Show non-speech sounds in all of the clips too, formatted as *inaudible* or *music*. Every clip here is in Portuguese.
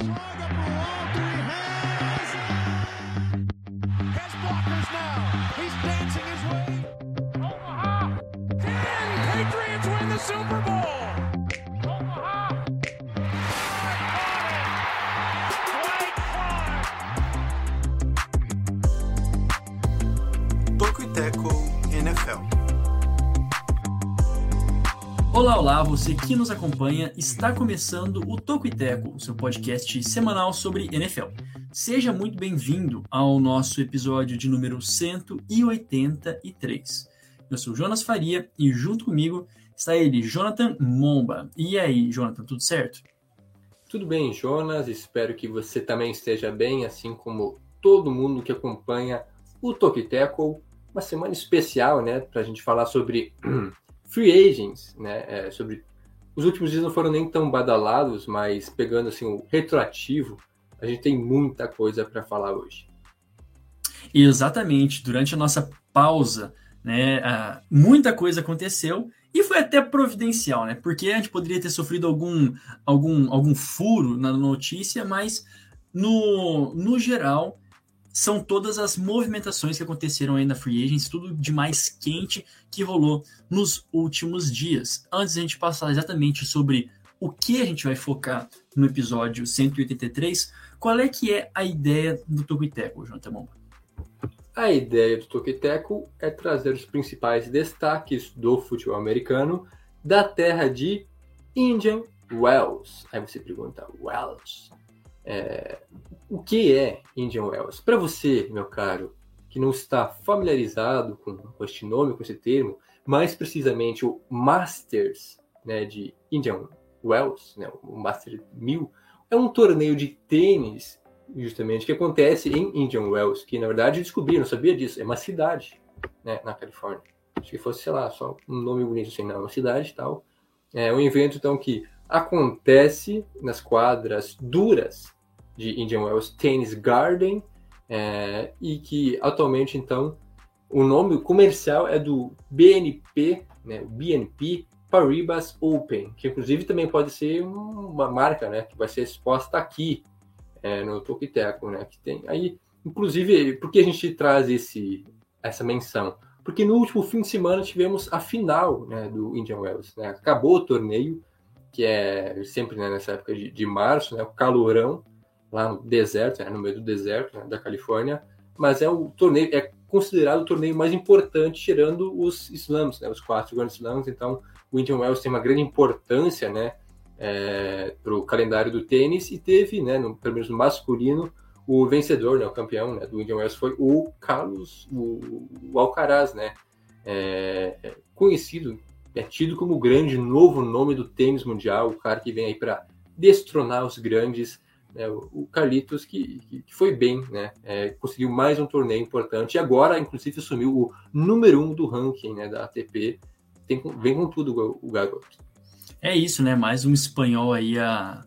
Olá, olá, você que nos acompanha, está começando o Toco e Teco, seu podcast semanal sobre NFL. Seja muito bem-vindo ao nosso episódio de número 183. Eu sou Jonas Faria e junto comigo está ele, Jonathan Momba. E aí, Jonathan, tudo certo? Tudo bem, Jonas. Espero que você também esteja bem, assim como todo mundo que acompanha o Toco e Teco. Uma semana especial, né, para a gente falar sobre free agents, né? É, sobre os últimos dias não foram nem tão badalados, mas pegando assim o retroativo, a gente tem muita coisa para falar hoje. Exatamente. Durante a nossa pausa, né, muita coisa aconteceu e foi até providencial, né? Porque a gente poderia ter sofrido algum, algum, algum furo na notícia, mas no, no geral são todas as movimentações que aconteceram aí na Free Agents, tudo de mais quente que rolou nos últimos dias. Antes de a gente passar exatamente sobre o que a gente vai focar no episódio 183, qual é que é a ideia do Tocoiteco, Jonathan Momba? A ideia do Tocoiteco é trazer os principais destaques do futebol americano da terra de Indian Wells. Aí você pergunta, Wells? É, o que é Indian Wells? Para você, meu caro, que não está familiarizado com, este nome, com esse termo, mais precisamente o Masters né, de Indian Wells, né, o Master 1000, é um torneio de tênis, justamente, que acontece em Indian Wells, que na verdade descobri, não sabia disso, é uma cidade né, na Califórnia. Acho que fosse, sei lá, só um nome bonito assim, não, é uma cidade e tal. É um evento, então, que acontece nas quadras duras de Indian Wells Tennis Garden, é, e que atualmente, então, o nome comercial é do BNP, né, BNP Paribas Open, que inclusive também pode ser uma marca, né, que vai ser exposta aqui é, no Tokiteco, né, que tem aí, inclusive, por que a gente traz esse essa menção? Porque no último fim de semana tivemos a final, né, do Indian Wells, né, acabou o torneio, que é sempre né, nessa época de, de março, né, o calorão, lá no deserto, né, no meio do deserto né, da Califórnia, mas é o torneio é considerado o torneio mais importante, tirando os slams, né, os quatro grandes slams. Então, o Indian Wells tem uma grande importância, né, é, para o calendário do tênis e teve, né, no, pelo menos no masculino, o vencedor, né, o campeão né, do Indian Wells foi o Carlos, o, o Alcaraz, né, é, é conhecido, é tido como o grande novo nome do tênis mundial, o cara que vem aí para destronar os grandes né, o Carlitos, que, que, foi bem, né, é, conseguiu mais um torneio importante e agora, inclusive, assumiu o número um do ranking né, da ATP. Tem, vem com tudo o garoto. É isso, né? Mais um espanhol aí a,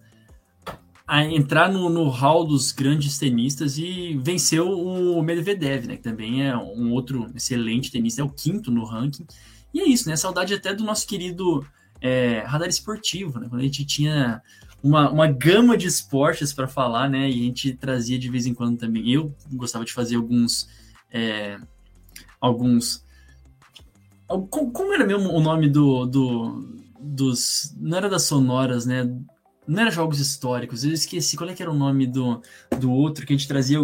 a entrar no, no hall dos grandes tenistas e venceu o Medvedev, né? Que também é um outro excelente tenista, é o quinto no ranking. E é isso, né? Saudade até do nosso querido é, radar esportivo, né? Quando a gente tinha uma, uma gama de esportes para falar, né? E a gente trazia de vez em quando também. Eu gostava de fazer alguns. É, alguns. Como era mesmo o nome do, do, dos. Não era das sonoras, né? Não era jogos históricos, eu esqueci qual é que era o nome do, do outro, que a gente trazia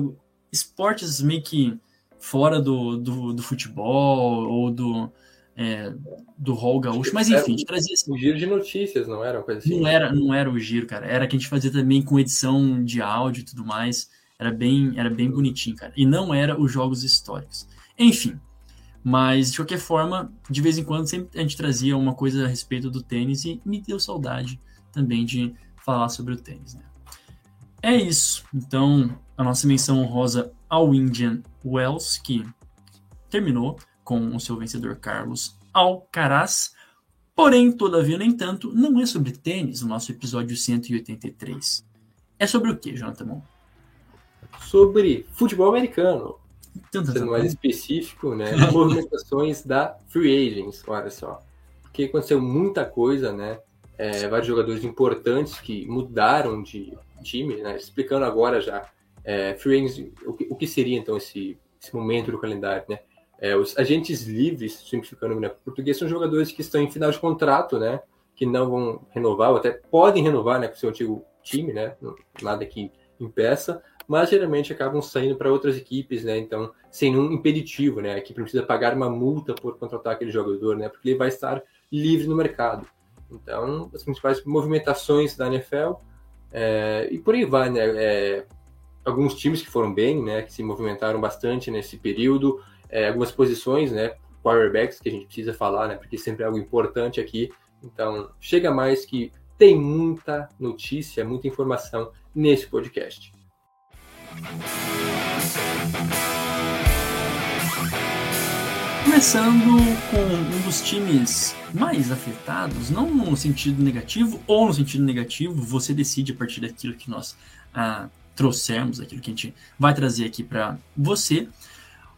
esportes meio que fora do, do, do futebol ou do, é, do Hall Gaúcho, mas enfim, a gente trazia assim. O giro de notícias, não era uma coisa assim? Não era, não era o giro, cara. Era que a gente fazia também com edição de áudio e tudo mais. Era bem, era bem bonitinho, cara. E não era os jogos históricos. Enfim, mas de qualquer forma, de vez em quando sempre a gente trazia uma coisa a respeito do tênis e me deu saudade também de falar sobre o tênis, né? É isso. Então, a nossa menção honrosa ao Indian Wells, que terminou com o seu vencedor Carlos Alcaraz. Porém, todavia, no entanto, não é sobre tênis o nosso episódio 183. É sobre o que, Jonathan? Sobre futebol americano. Tanto, Sendo mais específico, né? movimentações da Free Agents, olha só. Porque aconteceu muita coisa, né? É, vários jogadores importantes que mudaram de, time, né? Explicando agora já, é, free agents, o que, o que seria então esse, esse momento do calendário, né? É, os agentes livres, simplificando né, português, são jogadores que estão em final de contrato, né? Que não vão renovar, ou até podem renovar, né? Com seu antigo time, né? Nada que impeça, mas geralmente acabam saindo para outras equipes, né? Então, sem nenhum impeditivo, né? A equipe precisa pagar uma multa por contratar aquele jogador, né? Porque ele vai estar livre no mercado. Então, as principais movimentações da NFL é, e por aí vai, né? É, alguns times que foram bem, né? Que se movimentaram bastante nesse período é, algumas posições, né? Quarterbacks que a gente precisa falar, né? Porque sempre é algo importante aqui. Então, chega mais que tem muita notícia, muita informação nesse podcast. Começando com um dos times mais afetados, não no sentido negativo ou no sentido negativo, você decide a partir daquilo que nós ah, trouxemos, aquilo que a gente vai trazer aqui para você.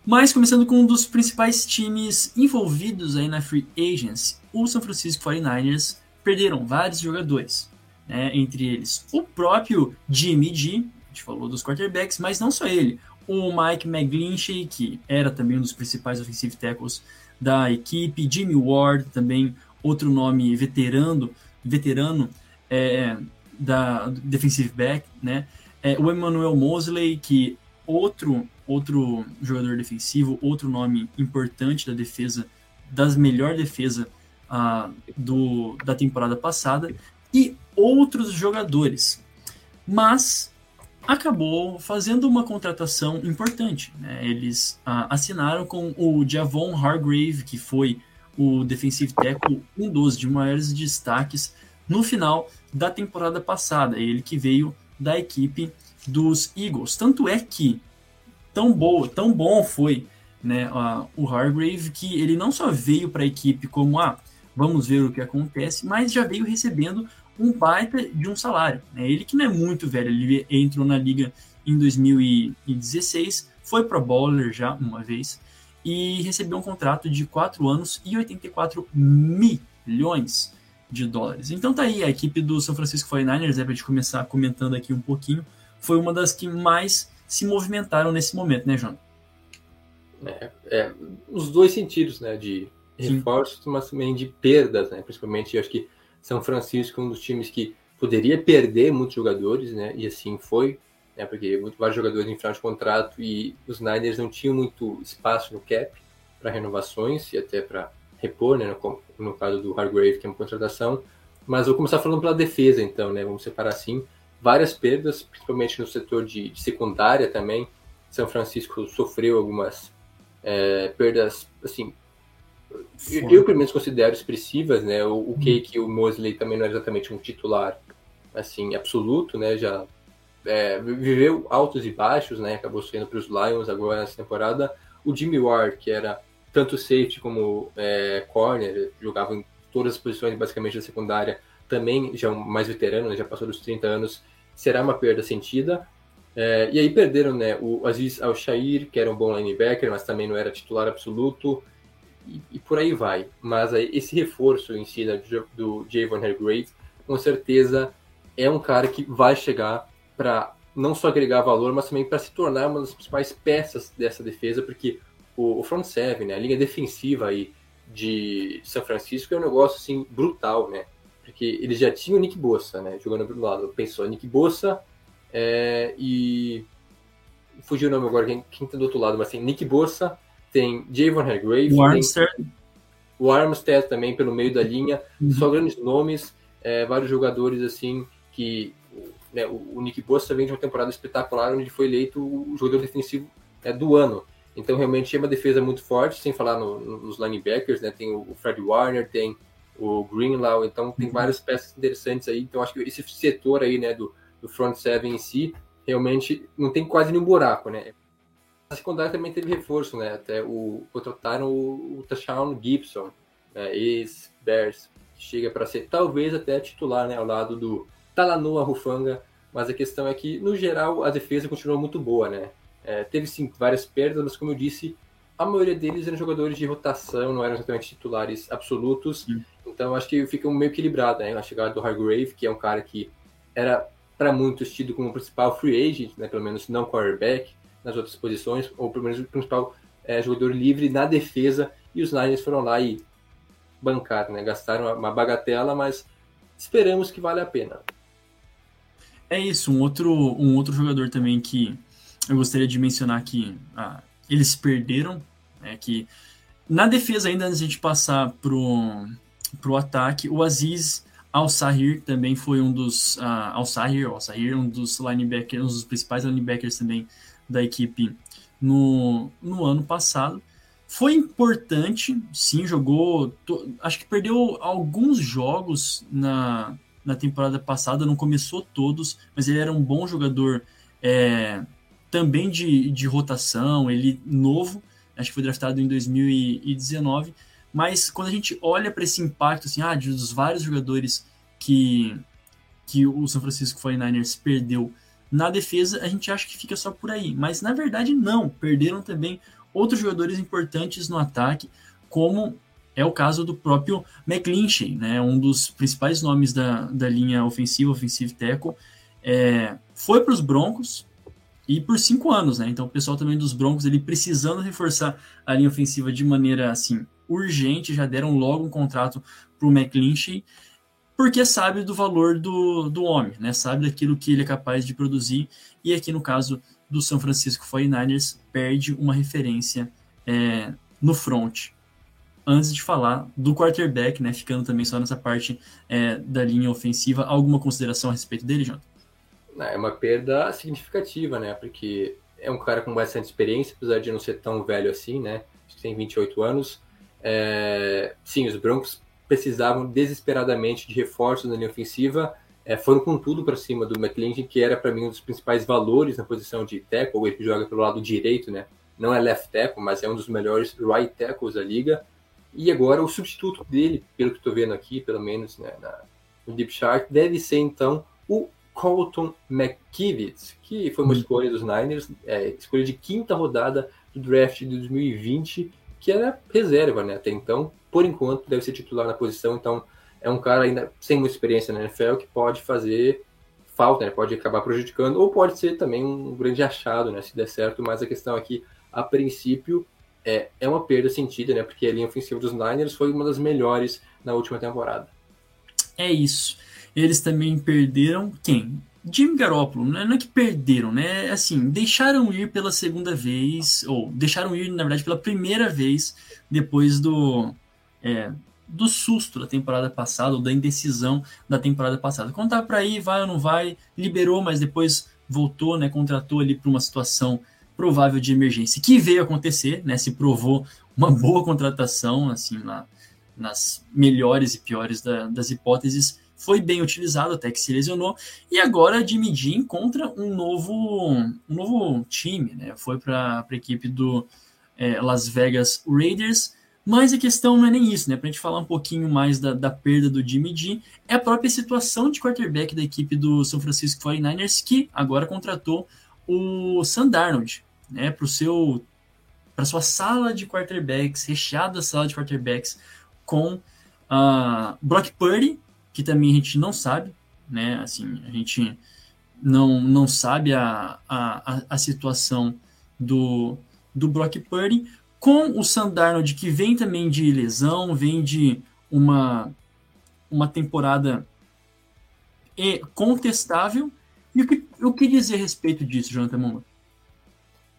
Mas começando com um dos principais times envolvidos aí na Free Agents, o San Francisco 49ers perderam vários jogadores, né? entre eles o próprio Jimmy G, a gente falou dos quarterbacks, mas não só ele, o Mike McGlinchey, que era também um dos principais offensive tackles da equipe, Jimmy Ward, também outro nome veterano, veterano é, da defensive back, né? É, o Emmanuel Mosley, que outro outro jogador defensivo, outro nome importante da defesa, das melhor defesa uh, do, da temporada passada, e outros jogadores. Mas acabou fazendo uma contratação importante. Né? Eles uh, assinaram com o Javon Hargrave, que foi o defensive tackle, um dos de maiores destaques no final da temporada passada. Ele que veio da equipe dos Eagles. Tanto é que tão boa, tão bom foi né, o Hargrave que ele não só veio para a equipe como ah, vamos ver o que acontece, mas já veio recebendo um baita de um salário. Né? Ele que não é muito velho, ele entrou na liga em 2016, foi pro bowler já uma vez e recebeu um contrato de 4 anos e 84 milhões de dólares. Então tá aí, a equipe do São Francisco 49ers, é pra gente começar comentando aqui um pouquinho, foi uma das que mais se movimentaram nesse momento, né, João? É, é, os dois sentidos, né, de reforços, mas também de perdas, né, principalmente eu acho que São Francisco é um dos times que poderia perder muitos jogadores, né, e assim foi, né, porque vários jogadores em final de contrato e os Niners não tinham muito espaço no cap para renovações e até para repor, né, no, no, caso do Hargrave, que é uma contratação, mas vou começar falando pela defesa, então, né, vamos separar assim, várias perdas, principalmente no setor de, de secundária também. São Francisco sofreu algumas é, perdas, assim, eu, eu, pelo menos considero expressivas, né? O, o Cake e o Mosley também não é exatamente um titular, assim, absoluto, né? Já é, viveu altos e baixos, né? Acabou saindo para os Lions agora nessa temporada. O Jimmy Ward, que era tanto safety como é, corner, jogava em todas as posições basicamente da secundária, também já é um mais veterano, né, já passou dos 30 anos, será uma perda sentida. É, e aí perderam né, o Aziz Al-Shair, que era um bom linebacker, mas também não era titular absoluto, e, e por aí vai. Mas aí, esse reforço em si né, do, Javon Hargrave, com certeza é um cara que vai chegar para não só agregar valor, mas também para se tornar uma das principais peças dessa defesa, porque o, o front seven, né, a linha defensiva aí de São Francisco é um negócio assim brutal, né? Porque eles já tinham o Nick Bossa, né, jogando pro lado. Pensou Nick Bossa é, e fugiu o nome agora, quem, quem tá do outro lado, mas tem Nick Bossa, tem Javon Hargrave, o Armstead. o Armstead também pelo meio da linha, uhum. só grandes nomes, é, vários jogadores assim que né, o, o, Nick Bossa vem de uma temporada espetacular onde ele foi eleito o jogador defensivo é, do ano. Então realmente é uma defesa muito forte, sem falar no, nos linebackers, né? Tem o Fred Warner, tem o Greenlaw, então tem uhum. várias peças interessantes aí. Então acho que esse setor aí, né, do, do front seven em si, realmente não tem quase nenhum buraco, né? A secundária também teve reforço, né? Até o contrataram o, o Tashawn Gibson, né, ex-Bears, que chega para ser talvez até titular, né, ao lado do Talanoa Rufanga, mas a questão é que, no geral, a defesa continuou muito boa, né? É, teve sim várias perdas, mas como eu disse, a maioria deles eram jogadores de rotação, não eram exatamente titulares absolutos. Então acho que fica meio equilibrado, né? A chegada do Hargrave, que é um cara que era para muitos tido como principal free agent, né, pelo menos não quarterback, nas outras posições, ou pelo menos o principal é, jogador livre na defesa, e os Niners foram lá e bancaram, né, gastaram uma bagatela, mas esperamos que vale a pena. É isso, um outro, um outro jogador também que eu gostaria de mencionar que ah, eles perderam, é que na defesa ainda antes de a gente passar pro, pro ataque, o Aziz Al-Sahir também foi um dos uh, Al-Sahir, Al-Sahir, um dos linebackers, um dos principais linebackers também da equipe no, no ano passado. Foi importante, sim, jogou. To, acho que perdeu alguns jogos na, na temporada passada, não começou todos, mas ele era um bom jogador é, também de, de rotação, ele novo, acho que foi draftado em 2019. Mas quando a gente olha para esse impacto, assim, ah, dos vários jogadores que, que o São Francisco 49ers perdeu na defesa, a gente acha que fica só por aí. Mas na verdade, não. Perderam também outros jogadores importantes no ataque, como é o caso do próprio McClinchy, né, um dos principais nomes da, da linha ofensiva, offensive tackle. É, foi para os Broncos e por cinco anos, né? Então o pessoal também dos Broncos ele precisando reforçar a linha ofensiva de maneira assim urgente, já deram logo um contrato para o McClinchy, porque sabe do valor do, do homem, né? Sabe daquilo que ele é capaz de produzir. E aqui no caso do São Francisco 49ers, perde uma referência é, no front. Antes de falar do quarterback, né? Ficando também só nessa parte é, da linha ofensiva, alguma consideração a respeito dele, Jonathan? É uma perda significativa, né? Porque é um cara com bastante experiência, apesar de não ser tão velho assim, né? Acho que tem 28 anos. É, sim, os Broncos precisavam desesperadamente de reforços na linha ofensiva. É, foram com tudo para cima do McClinton, que era para mim um dos principais valores na posição de tackle, ele que joga pelo lado direito, né? Não é left tackle, mas é um dos melhores right tackles da liga. E agora o substituto dele, pelo que estou vendo aqui, pelo menos né, na, no Deep Chart, deve ser então o Colton McKivitz, que foi uma uhum. escolha dos Niners, é, escolha de quinta rodada do draft de 2020 que era reserva, né? Até então, por enquanto, deve ser titular na posição. Então, é um cara ainda sem muita experiência na NFL que pode fazer falta, né? Pode acabar prejudicando, ou pode ser também um grande achado, né? Se der certo. Mas a questão aqui, a princípio, é, é uma perda sentida, né? Porque a linha ofensiva dos Niners foi uma das melhores na última temporada. É isso. Eles também perderam quem? Jimmy Garoppolo, né, não é que perderam, né? Assim, deixaram ir pela segunda vez, ou deixaram ir, na verdade, pela primeira vez depois do, é, do susto da temporada passada, ou da indecisão da temporada passada. Tá para ir, vai ou não vai, liberou, mas depois voltou, né? Contratou ali para uma situação provável de emergência, que veio acontecer, né? Se provou uma boa contratação, assim, na, nas melhores e piores da, das hipóteses foi bem utilizado até que se lesionou e agora Jimmy encontra um novo um novo time, né? Foi para a equipe do é, Las Vegas Raiders, mas a questão não é nem isso, né? Para a gente falar um pouquinho mais da, da perda do Jimmy G, é a própria situação de quarterback da equipe do São Francisco 49ers que agora contratou o Sam Darnold, né? Para o seu para sua sala de quarterbacks, recheada sala de quarterbacks com uh, Brock Purdy que também a gente não sabe, né? Assim, a gente não, não sabe a, a, a situação do, do Brock Purdy, com o Sam Darnold, que vem também de lesão, vem de uma, uma temporada contestável. E o que, o que dizer a respeito disso, Jonathan Momo?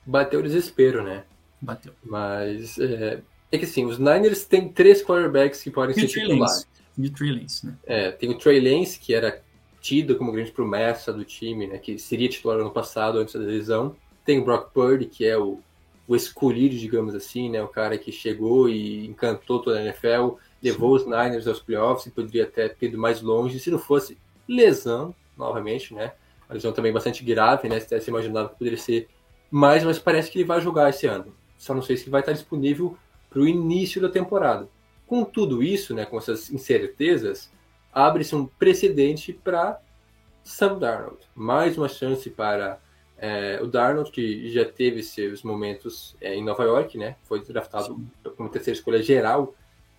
Bateu o desespero, né? Bateu. Mas é, é que assim, os Niners têm três quarterbacks que podem ser titulares de Trey Lance, né? É, tem o Trey Lance, que era tido como grande promessa do time, né? Que seria titular ano passado, antes da lesão. Tem o Brock Purdy, que é o, o escolhido, digamos assim, né? O cara que chegou e encantou toda a NFL, levou Sim. os Niners aos playoffs e poderia até ter ido mais longe se não fosse lesão, novamente, né? A lesão também bastante grave, né? Se imaginava que poderia ser mais, mas parece que ele vai jogar esse ano. Só não sei se vai estar disponível para o início da temporada. Com tudo isso, né, com essas incertezas, abre-se um precedente para Sam Darnold. Mais uma chance para é, o Darnold, que já teve seus momentos é, em Nova York, né? Foi draftado como terceira escolha geral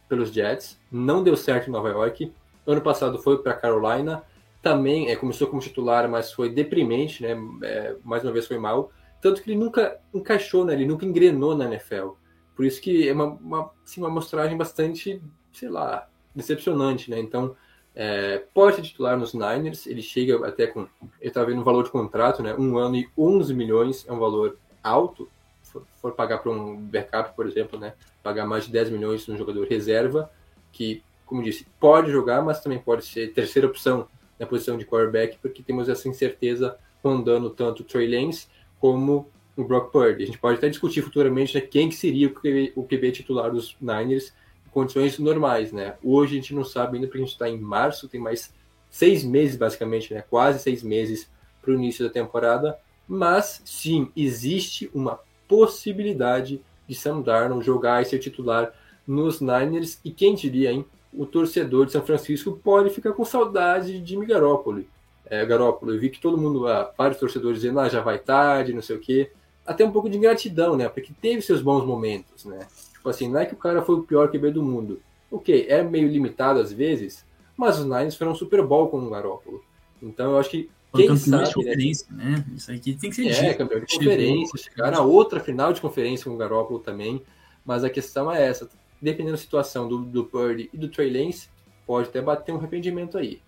pelos Jets. Não deu certo em Nova York. Ano passado foi para Carolina também é, começou como titular, mas foi deprimente, né? É, mais uma vez foi mal. Tanto que ele nunca encaixou, né? Ele nunca engrenou na NFL. Por isso que é uma, uma, assim, uma mostragem bastante, sei lá, decepcionante, né? Então, é, pode ser titular nos Niners, ele chega até com. Ele estava vendo o valor de contrato, né? Um ano e 11 milhões é um valor alto. For, for pagar para um backup, por exemplo, né? Pagar mais de 10 milhões num jogador reserva, que, como disse, pode jogar, mas também pode ser terceira opção na posição de quarterback, porque temos essa incerteza rondando tanto o Trey Lance como o Brock Purdy. A gente pode até discutir futuramente né, quem que seria o QB, o QB titular dos Niners condições normais, né? Hoje a gente não sabe ainda porque a gente está em março, tem mais seis meses basicamente, né? Quase seis meses para o início da temporada, mas sim existe uma possibilidade de Sam Darnold jogar e ser titular nos Niners e quem diria, hein? O torcedor de São Francisco pode ficar com saudade de Garoppolo. É, Garoppolo, eu vi que todo mundo, ah, vários torcedores dizendo, ah, já vai tarde, não sei o quê. Até um pouco de gratidão, né? Porque teve seus bons momentos, né? Tipo assim, não é que o cara foi o pior QB do mundo. Ok, é meio limitado às vezes, mas os Niners foram um Super Bowl com o Garoppolo. Então eu acho que quem campeão sabe, de né, conferência, né? né? Isso aqui tem que ser É, dito. campeão de conferência, chegar na outra final de conferência com o Garoppolo também. Mas a questão é essa, dependendo da situação do, do Purdy e do Trey Lance, pode até bater um arrependimento aí.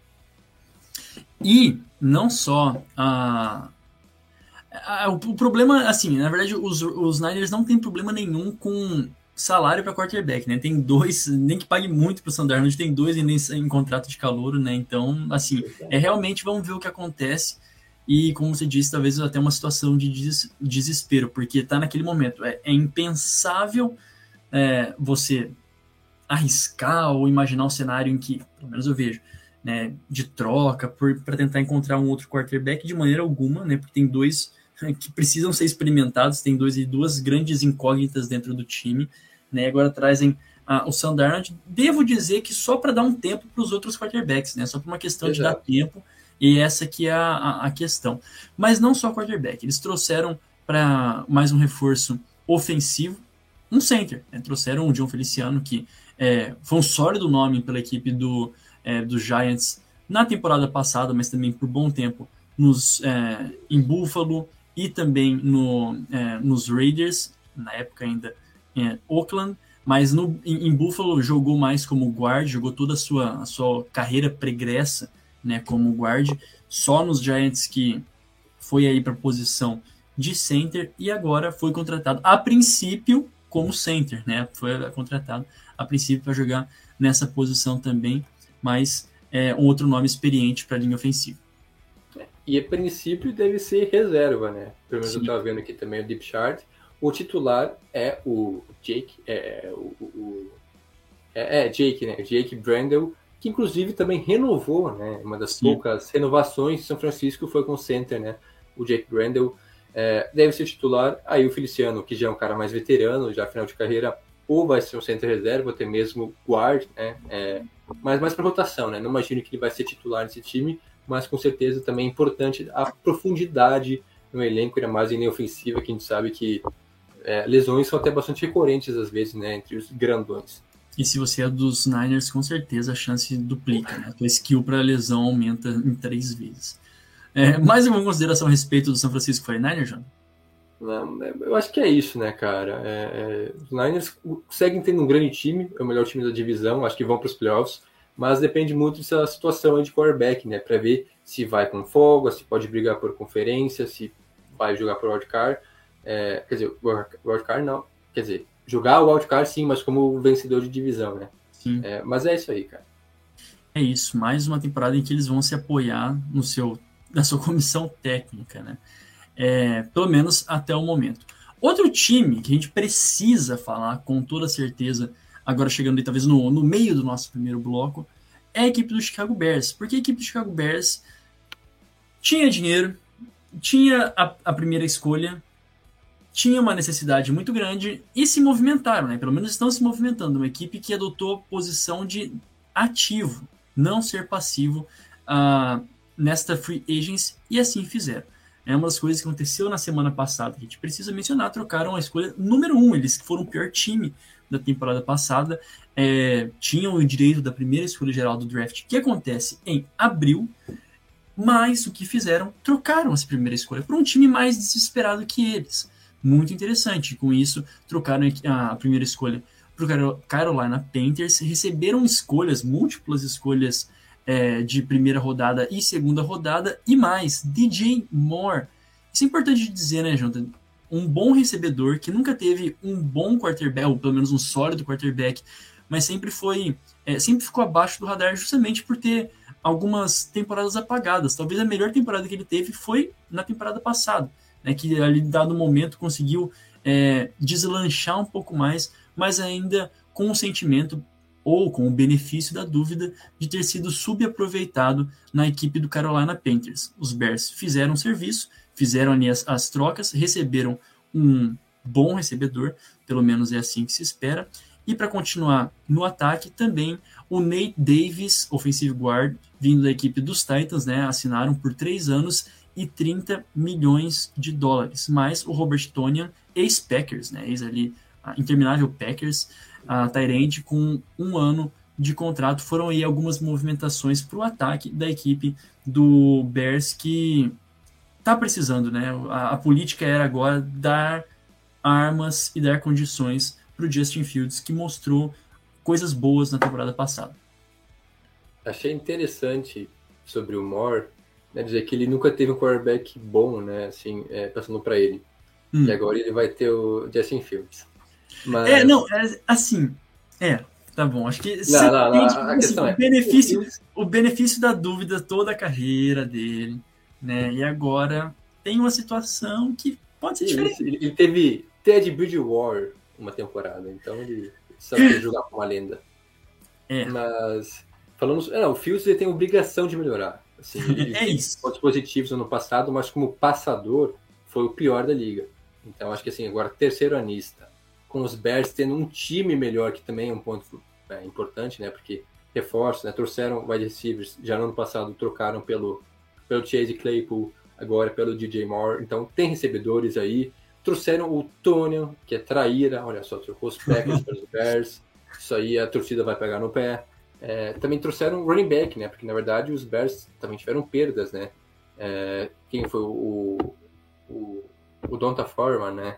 E não só a, o, problema, assim, na verdade, os, os Niners não tem problema nenhum com salário para quarterback, né? Tem dois, nem que pague muito para o Sandarnold, tem dois em, em, contrato de calor, né? Então, assim, é realmente vamos ver o que acontece. E, como você disse, talvez até uma situação de des, desespero, porque está naquele momento. É, é impensável é, você arriscar ou imaginar um cenário em que, pelo menos eu vejo, né, de troca para tentar encontrar um outro quarterback de maneira alguma, né? Porque tem dois que precisam ser experimentados. Tem dois e duas grandes incógnitas dentro do time. Né? Agora trazem ah, o Sam Darnold. Devo dizer que só para dar um tempo para os outros quarterbacks, né? Só por uma questão Exato. de dar tempo. E essa que é a, a, a, questão. Mas não só quarterback. Eles trouxeram para mais um reforço ofensivo, um center. Né? Trouxeram o John Feliciano, que é, foi um sólido nome pela equipe do, é, do Giants na temporada passada, mas também por bom tempo nos, é, em Buffalo e também no, é, nos Raiders, na época ainda em Oakland, mas no, em, em, Buffalo jogou mais como guard, jogou toda a sua, a sua carreira pregressa né, como guard, só nos Giants que foi aí para a posição de center e agora foi contratado a princípio como center, né? Foi contratado a princípio para jogar nessa posição também, mas é um outro nome experiente para a linha ofensiva. E a princípio deve ser reserva, né? Pelo menos Sim. eu estava vendo aqui também o Deep Chart. O titular é o Jake, é, o, o é, é, Jake, né? Jake Brandel, que inclusive também renovou, né? Uma das Sim. poucas renovações de São Francisco foi com o center, né? O Jake Brandel é, deve ser titular. Aí o Feliciano, que já é um cara mais veterano, já final de carreira, ou vai ser um center reserva, até mesmo guard, né? É, mas mais para rotação, né? Não imagino que ele vai ser titular nesse time mas com certeza também é importante a profundidade no elenco, ainda mais em linha ofensiva, que a gente sabe que é, lesões são até bastante recorrentes às vezes, né, entre os grandões. E se você é dos Niners, com certeza a chance duplica, né? A skill para lesão aumenta em três vezes. É, mais alguma consideração a respeito do São Francisco 49ers, João? Não, é, eu acho que é isso, né, cara? É, é, os Niners seguem tendo um grande time, é o melhor time da divisão, acho que vão para os playoffs mas depende muito dessa situação de quarterback, né? Para ver se vai com folga, se pode brigar por conferência, se vai jogar por wildcard. É, quer dizer, wildcard não. Quer dizer, jogar o wildcard sim, mas como vencedor de divisão, né? Sim. É, mas é isso aí, cara. É isso, mais uma temporada em que eles vão se apoiar no seu, na sua comissão técnica, né? É, pelo menos até o momento. Outro time que a gente precisa falar com toda certeza agora chegando aí, talvez no, no meio do nosso primeiro bloco, é a equipe do Chicago Bears. Porque a equipe do Chicago Bears tinha dinheiro, tinha a, a primeira escolha, tinha uma necessidade muito grande e se movimentaram, né? Pelo menos estão se movimentando. Uma equipe que adotou posição de ativo, não ser passivo uh, nesta free agents e assim fizeram. É uma das coisas que aconteceu na semana passada. A gente precisa mencionar, trocaram a escolha número um. Eles foram o pior time da temporada passada, é, tinham o direito da primeira escolha geral do draft, que acontece em abril. Mas o que fizeram? Trocaram essa primeira escolha por um time mais desesperado que eles. Muito interessante. Com isso, trocaram a primeira escolha para o Carolina Panthers, receberam escolhas, múltiplas escolhas é, de primeira rodada e segunda rodada, e mais, DJ Moore. Isso é importante dizer, né, Jonathan? Um bom recebedor que nunca teve um bom quarterback, ou pelo menos um sólido quarterback, mas sempre foi, é, sempre ficou abaixo do radar justamente por ter algumas temporadas apagadas. Talvez a melhor temporada que ele teve foi na temporada passada, né, que ali dado momento conseguiu é, deslanchar um pouco mais, mas ainda com o sentimento ou com o benefício da dúvida de ter sido subaproveitado na equipe do Carolina Panthers. Os Bears fizeram serviço, fizeram ali as, as trocas, receberam um bom recebedor, pelo menos é assim que se espera, e para continuar no ataque, também o Nate Davis, offensive guard, vindo da equipe dos Titans, né, assinaram por três anos e 30 milhões de dólares. Mais o Robert Tonian, ex-Packers, né, ex ali, interminável Packers, a Tyrande com um ano de contrato. Foram aí algumas movimentações para o ataque da equipe do Bears que tá precisando, né? A, a política era agora dar armas e dar condições para o Justin Fields, que mostrou coisas boas na temporada passada. Achei interessante sobre o Moore, né, dizer que ele nunca teve um quarterback bom, né, assim, é, passando para ele. Hum. E agora ele vai ter o Justin Fields. Mas... É, não, é, assim, é, tá bom. Acho que não, não, não, assim, o, é... benefício, o benefício da dúvida toda a carreira dele, né, e agora tem uma situação que pode ser diferente. Ele, ele teve Ted Bridgewater uma temporada, então ele sabe *laughs* jogar com uma lenda. É. Mas, falando. É, o Fields ele tem obrigação de melhorar. Assim, *laughs* ele é isso. Pontos positivos ano passado, mas como passador foi o pior da liga. Então acho que assim, agora terceiro anista, com os Bears tendo um time melhor, que também é um ponto é, importante, né? Porque reforço, né? Trouxeram wide receivers, já no ano passado trocaram pelo, pelo Chase Claypool, agora pelo DJ Moore. Então tem recebedores aí. Trouxeram o Tony, que é traíra, olha só, trocou os Packers pelos *laughs* Bears. Isso aí a torcida vai pegar no pé. É, também trouxeram running back, né? Porque na verdade os Bears também tiveram perdas, né? É, quem foi o, o, o Donta Foreman, né?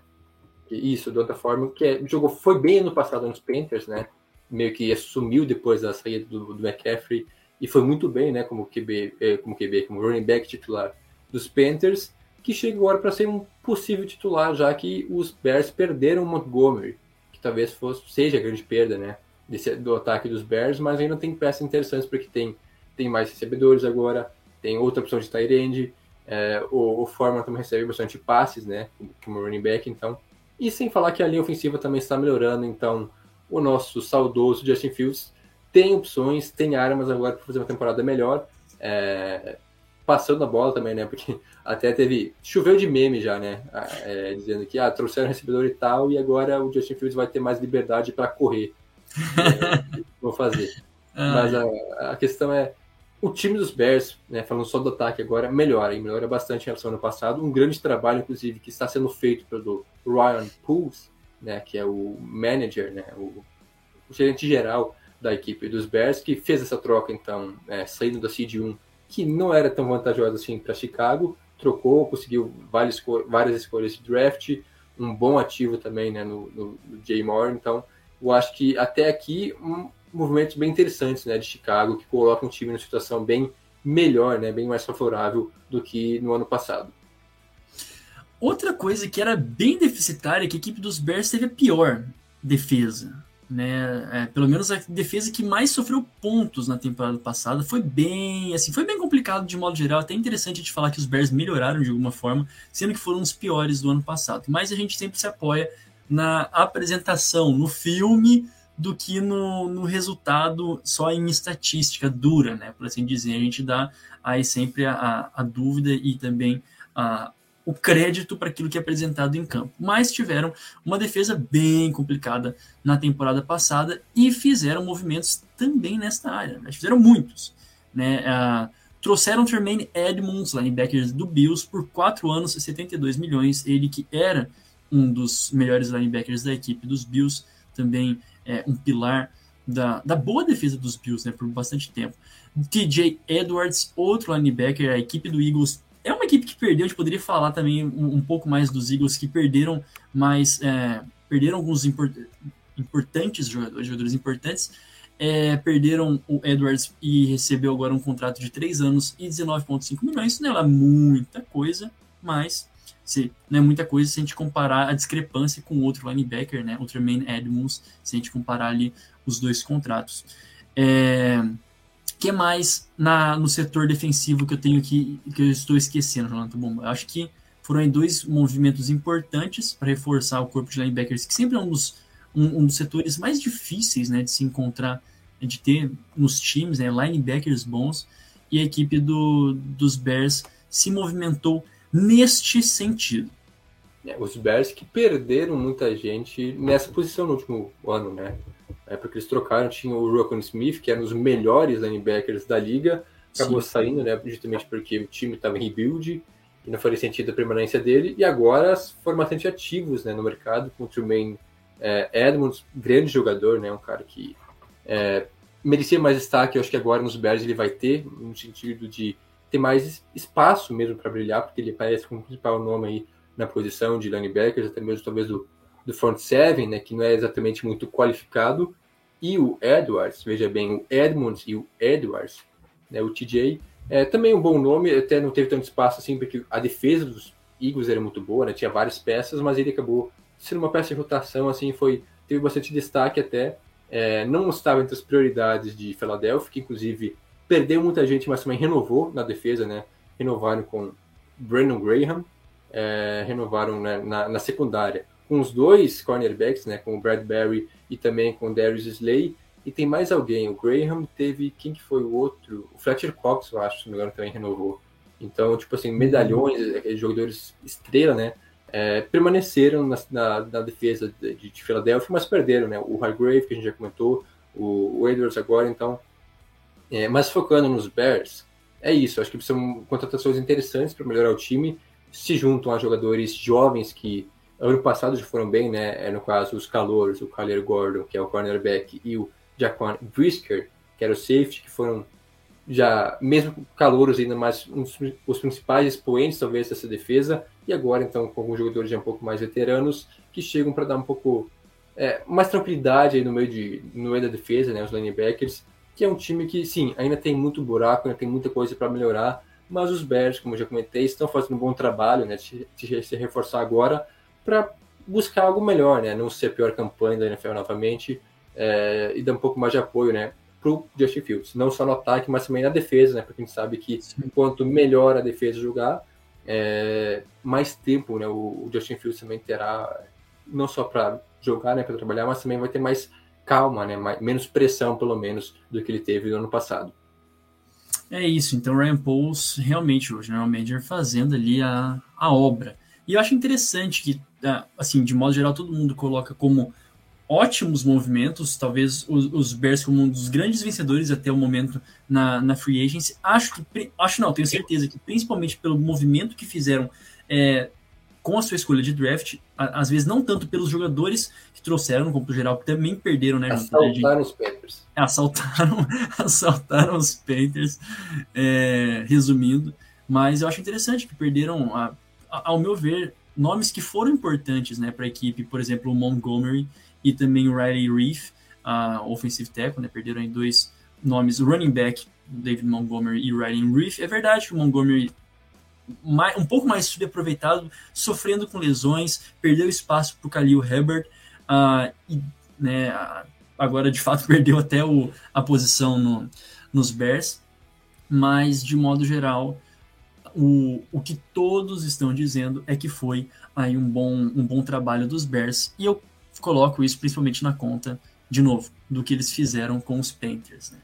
Isso, o Donta Foreman, que é, jogou, foi bem ano passado nos Panthers, né? Meio que sumiu depois da saída do, do McCaffrey e foi muito bem, né? Como QB, é, como QB, como running back titular dos Panthers, que chega agora para ser um possível titular, já que os Bears perderam o Montgomery, que talvez fosse, seja a grande perda, né? Desse, do ataque dos Bears, mas ainda tem peças interessantes porque tem, tem mais recebedores agora, tem outra opção de tight end, é, o, o Foreman também recebe bastante passes, né? Como running back, então. E sem falar que a linha ofensiva também está melhorando, então o nosso saudoso Justin Fields tem opções, tem armas agora para fazer uma temporada melhor. É, passando a bola também, né? Porque *laughs* até teve. Choveu de meme já, né? É, dizendo que ah, trouxeram recebedor e tal, e agora o Justin Fields vai ter mais liberdade para correr. É, vou fazer. *laughs* Mas a, a questão é o time dos Bears, né, falando só do ataque agora, melhora, e melhora bastante em relação ao ano passado. Um grande trabalho, inclusive, que está sendo feito pelo Ryan Pools, né, que é o manager, né, o, o gerente geral da equipe dos Bears, que fez essa troca, então, é, saindo da Seed 1, que não era tão vantajosa assim para Chicago, trocou, conseguiu várias, várias escolhas de draft, um bom ativo também né, no, no, no Jay Moore, então eu acho que até aqui um, movimentos bem interessantes né, de Chicago, que colocam um time numa situação bem melhor, né, bem mais favorável do que no ano passado. Outra coisa que era bem deficitária que a equipe dos Bears teve a pior defesa. Né? É, pelo menos a defesa que mais sofreu pontos na temporada passada foi bem assim foi bem complicado de modo geral até interessante de falar que os Bears melhoraram de alguma forma sendo que foram os piores do ano passado mas a gente sempre se apoia na apresentação no filme do que no, no resultado só em estatística dura, né? Por assim dizer, a gente dá aí sempre a, a dúvida e também a, o crédito para aquilo que é apresentado em campo. Mas tiveram uma defesa bem complicada na temporada passada e fizeram movimentos também nesta área. Né? Fizeram muitos. Né? Uh, trouxeram Tremaine Edmonds, linebacker do Bills, por 4 anos e 72 milhões. Ele que era um dos melhores linebackers da equipe dos Bills, também é, um pilar da, da boa defesa dos Bills, né, por bastante tempo. TJ Edwards, outro linebacker, a equipe do Eagles é uma equipe que perdeu, a gente poderia falar também um, um pouco mais dos Eagles que perderam, mas é, perderam alguns import, importantes jogadores, jogadores importantes, é, perderam o Edwards e recebeu agora um contrato de 3 anos e 19,5 milhões. Não é muita coisa, mas se, não é muita coisa se a gente comparar a discrepância com outro linebacker, né, o Tremaine Edmonds, se a gente comparar ali os dois contratos. É, que mais na, no setor defensivo que eu tenho que que eu estou esquecendo, Jonathan Bom, Eu acho que foram dois movimentos importantes para reforçar o corpo de linebackers, que sempre é um dos um, um, dos setores mais difíceis né, de se encontrar, de ter nos times, né, linebackers bons, e a equipe do, dos Bears se movimentou neste sentido. É, os Bears que perderam muita gente nessa posição no último ano, né? É porque eles trocaram, tinha o Rocco Smith, que era um dos melhores linebackers da liga, acabou Sim. saindo, né? Justamente porque o time estava em rebuild e não faria sentido a permanência dele, e agora foram bastante ativos né, no mercado, com o Truman é, Edmonds, grande jogador, né, um cara que é, merecia mais destaque, eu acho que agora nos Bears ele vai ter, no sentido de ter mais espaço mesmo para brilhar, porque ele parece como principal nome aí na posição de linebackers, até mesmo talvez do, do front seven, né, que não é exatamente muito qualificado, e o Edwards, veja bem, o Edmonds e o Edwards, né, o TJ, é também um bom nome, até não teve tanto espaço assim, porque a defesa dos Eagles era muito boa, né, tinha várias peças, mas ele acabou sendo uma peça de rotação, assim, foi teve bastante destaque até. É, não estava entre as prioridades de Philadelphia, que inclusive perdeu muita gente, mas também renovou na defesa, né? Renovaram com Brandon Graham, é, renovaram né, na, na, secundária com os dois cornerbacks, né? Com o Bradbury e também com o Darius Slay. E tem mais alguém, o Graham teve, quem que foi o outro? O Fletcher Cox, eu acho, se não me engano, também renovou. Então, tipo assim, medalhões, jogadores estrela, né? é, permaneceram na, na, na defesa de, de, Filadélfia, mas perderam, né? O Hargrave, que a gente já comentou, o, o Edwards agora, então. É, mas focando nos Bears, é isso. Acho que são contratações interessantes para melhorar o time. Se juntam a jogadores jovens que ano passado já foram bem, né? É, no caso, os calouros, o Kyler Gordon, que é o cornerback, e o Jaquan Brisker, que era o safety, que foram já, mesmo calouros ainda mais, um dos, os principais expoentes, talvez, dessa defesa, e agora, então, com alguns jogadores já um pouco mais veteranos, que chegam para dar um pouco é, mais tranquilidade aí no meio, de, no meio da defesa, né, os linebackers, que é um time que, sim, ainda tem muito buraco, ainda tem muita coisa para melhorar, mas os Bears, como eu já comentei, estão fazendo um bom trabalho, né, de, de se reforçar agora para buscar algo melhor, né, não ser a pior campanha da NFL novamente é, e dar um pouco mais de apoio, né, para o Justin Fields, não só no ataque, mas também na defesa, né? Porque a gente sabe que quanto melhor a defesa jogar, é, mais tempo, né? O, o, Justin Fields também terá não só para jogar, né? Para trabalhar, mas também vai ter mais calma, né? Mais, menos pressão, pelo menos, do que ele teve no ano passado. É isso. Então, Ryan Pauls realmente o general manager fazendo ali a, a obra. E eu acho interessante que, assim, de modo geral, todo mundo coloca como ótimos movimentos, talvez os, os, Bears como um dos grandes vencedores até o momento na, na free agency. Acho que, acho não, tenho certeza que principalmente pelo movimento que fizeram é, com a sua escolha de draft, a, às vezes não tanto pelos jogadores que trouxeram no campo geral, que também perderam, né? Assaltaram os Panthers. Assaltaram, *laughs* assaltaram os Panthers, é, resumindo. Mas eu acho interessante que perderam, a, a, ao meu ver, nomes que foram importantes né, para a equipe, por exemplo, o Montgomery, e também o Riley Reef, uh, offensive tackle, né? Perderam aí dois nomes, o running back, David Montgomery e Riley Reef. É verdade que o Montgomery mais, um pouco mais subaproveitado, sofrendo com lesões, perdeu espaço para o Khalil Herbert uh, e né, agora de fato *laughs* perdeu até o, a posição no, nos Bears, mas de modo geral o, o que todos estão dizendo é que foi aí um bom, um bom trabalho dos Bears e eu coloco isso principalmente na conta, de novo, do que eles fizeram com os Panthers. Né?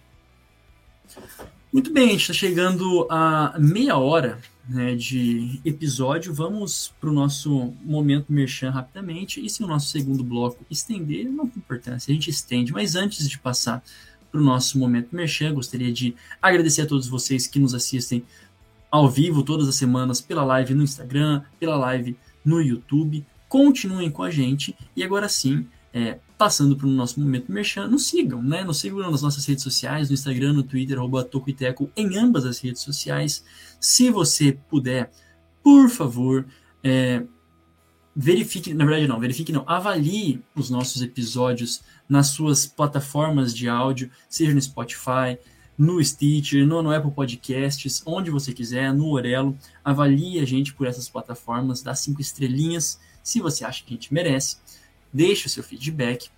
Muito bem, a gente está chegando a meia hora né, de episódio. Vamos para o nosso momento merchan rapidamente. E se o nosso segundo bloco estender, não tem importância, a gente estende. Mas antes de passar para o nosso momento merchan, gostaria de agradecer a todos vocês que nos assistem ao vivo todas as semanas pela live no Instagram, pela live no YouTube continuem com a gente. E agora sim, é, passando para o nosso momento merchan, nos sigam, né? Nos sigam nas nossas redes sociais, no Instagram, no Twitter, arroba Tocoiteco, em ambas as redes sociais. Se você puder, por favor, é, verifique, na verdade não, verifique não, avalie os nossos episódios nas suas plataformas de áudio, seja no Spotify, no Stitcher, no, no, Apple Podcasts, onde você quiser, no Orelo. Avalie a gente por essas plataformas, dá cinco estrelinhas se você acha que a gente merece. Deixe o seu feedback.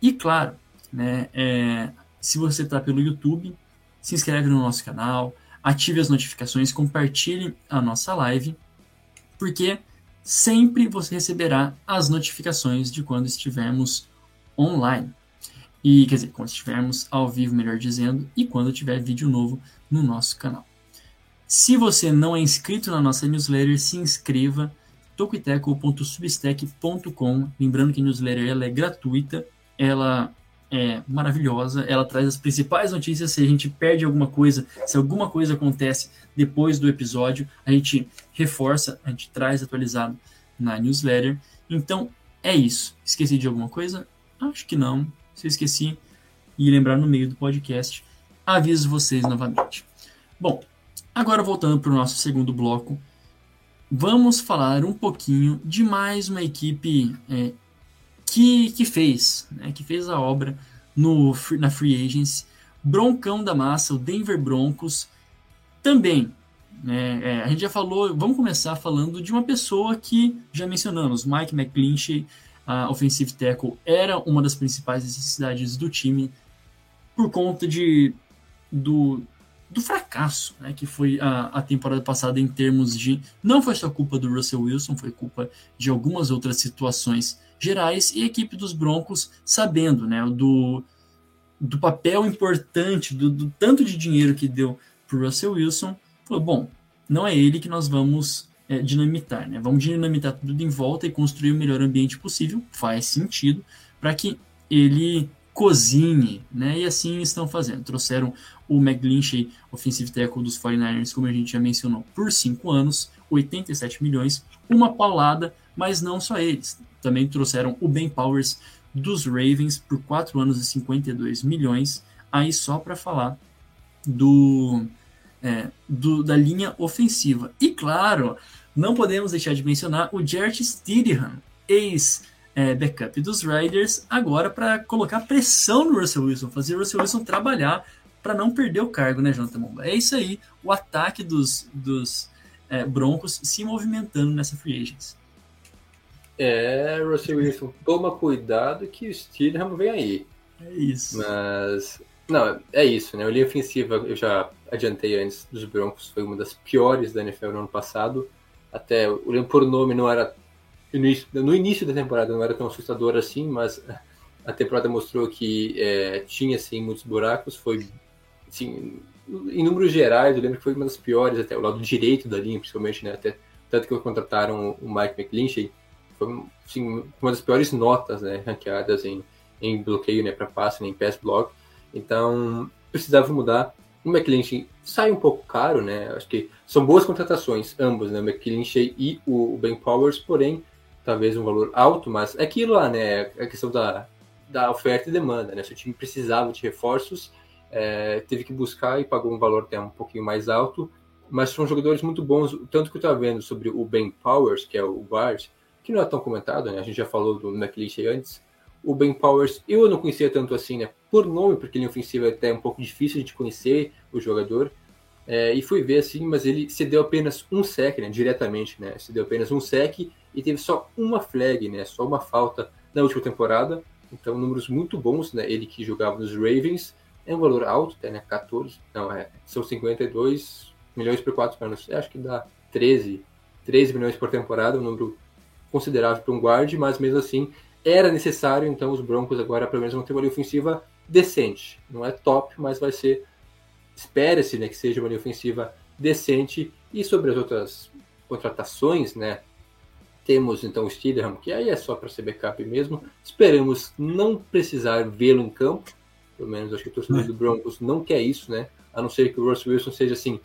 E claro, né, é, se você está pelo YouTube, se inscreve no nosso canal, ative as notificações, compartilhe a nossa live, porque sempre você receberá as notificações de quando estivermos online. E quer dizer, quando estivermos ao vivo, melhor dizendo, e quando tiver vídeo novo no nosso canal. Se você não é inscrito na nossa newsletter, se inscreva tocoiteco.substack.com. Lembrando que a newsletter ela é gratuita, ela é maravilhosa, ela traz as principais notícias se a gente perde alguma coisa, se alguma coisa acontece depois do episódio, a gente reforça, a gente traz atualizado na newsletter. Então é isso. Esqueci de alguma coisa? Acho que não. Se eu esqueci e lembrar no meio do podcast, aviso vocês novamente. Bom, agora voltando para o nosso segundo bloco, vamos falar um pouquinho de mais uma equipe é, que, que fez, né, que fez a obra no, na Free Agents. Broncão da massa, o Denver Broncos, também. Né, é, a gente já falou, vamos começar falando de uma pessoa que já mencionamos, Mike McGlinchey, a offensive tackle, era uma das principais necessidades do time por conta de, do, do fracasso né, que foi a, a temporada passada em termos de. Não foi só culpa do Russell Wilson, foi culpa de algumas outras situações gerais e a equipe dos Broncos sabendo né, do, do papel importante, do, do tanto de dinheiro que deu para Russell Wilson, falou: bom, não é ele que nós vamos é, dinamitar, né? Vamos dinamitar tudo em volta e construir o melhor ambiente possível, faz sentido, para que ele cozinhe, né? E assim estão fazendo. Trouxeram o McGlinchey, offensive tackle dos 49ers, como a gente já mencionou, por 5 anos, 87 milhões, uma paulada, mas não só eles. Também trouxeram o Ben Powers dos Ravens por 4 anos e 52 milhões. Aí só para falar do, é, do, da linha ofensiva. E claro, não podemos deixar de mencionar o Jarrett Stidham, ex é, backup dos Riders, agora para colocar pressão no Russell Wilson, fazer o Russell Wilson trabalhar para não perder o cargo, né, Jonathan Momba? É isso aí, o ataque dos, dos é, Broncos se movimentando nessa free agents. É, Russell Wilson, toma cuidado que o Stidham vem aí. É isso. Mas, não, é isso, né? A linha ofensiva, eu já adiantei antes dos Broncos, foi uma das piores da NFL no ano passado. Até, olhando por nome, não era no início da temporada não era tão assustador assim, mas a temporada mostrou que é, tinha sim muitos buracos. Foi, assim, em números gerais, eu lembro que foi uma das piores, até o lado direito da linha, principalmente, né? Até, tanto que contrataram o Mike McGlinchey, foi assim, uma das piores notas, né? Ranqueadas em, em bloqueio, né? Para passe, né, em pass block. Então, precisava mudar. O McClinchy sai um pouco caro, né? Acho que são boas contratações, ambos, né? O McClinchy e o Ben Powers, porém talvez um valor alto, mas é aquilo lá, né? A questão da, da oferta e demanda, né? Se o time precisava de reforços, é, teve que buscar e pagou um valor até um pouquinho mais alto, mas são jogadores muito bons. Tanto que eu estava vendo sobre o Ben Powers, que é o guard, que não é tão comentado, né? A gente já falou do McLeish antes. O Ben Powers, eu não conhecia tanto assim, né? Por nome, porque ele ofensivo é até um pouco difícil de conhecer o jogador. É, e fui ver assim, mas ele cedeu apenas um sec, né? Diretamente, né? Cedeu apenas um sec e teve só uma flag, né? Só uma falta na última temporada. Então, números muito bons, né? Ele que jogava nos Ravens. É um valor alto, né? 14. Não, é. São 52 milhões por 4 anos. Eu acho que dá 13, 13 milhões por temporada, um número considerável para um guard, mas mesmo assim era necessário, então os Broncos agora pelo menos vão ter uma ofensiva decente. Não é top, mas vai ser. Espera-se né, que seja uma linha ofensiva decente. E sobre as outras contratações, né? Temos então o Steedham, que aí é só para ser backup mesmo. Esperamos não precisar vê-lo em campo. Pelo menos acho que o torcedor do Broncos não quer isso, né? A não ser que o Russell Wilson seja assim,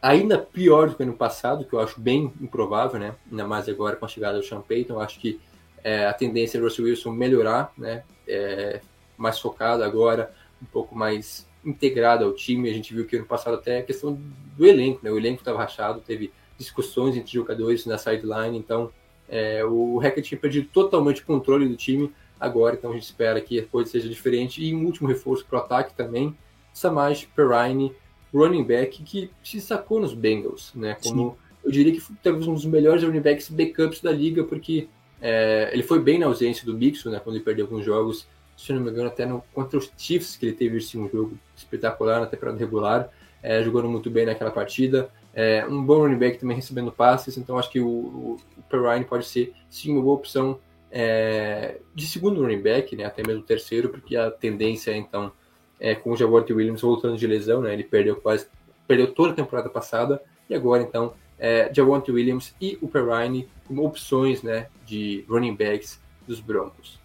ainda pior do que ano passado, que eu acho bem improvável, né? Ainda mais agora com a chegada do Sean Payton. Eu acho que é, a tendência é o Russell Wilson melhorar, né? É, mais focado agora, um pouco mais integrado ao time. A gente viu que ano passado até a questão do elenco, né? O elenco estava rachado, teve discussões entre jogadores na sideline, então é, o Hackett tinha perdido totalmente o controle do time agora, então a gente espera que a coisa seja diferente. E um último reforço para o ataque também, Samaj Perrine, running back que se sacou nos Bengals, né? Como Sim. eu diria que talvez um dos melhores running backs backups da liga, porque é, ele foi bem na ausência do Mixon, né? Quando ele perdeu alguns jogos, se não me engano, até no, contra os Chiefs, que ele teve esse um jogo espetacular na temporada regular, é, jogando muito bem naquela partida. É, um bom running back também recebendo passes, então acho que o, o, o Perrine pode ser sim uma boa opção é, de segundo running back, né, até mesmo terceiro, porque a tendência então é com o Javonte Williams voltando de lesão, né, ele perdeu quase perdeu toda a temporada passada e agora então é, Williams e o Perrine como opções né, de running backs dos Broncos.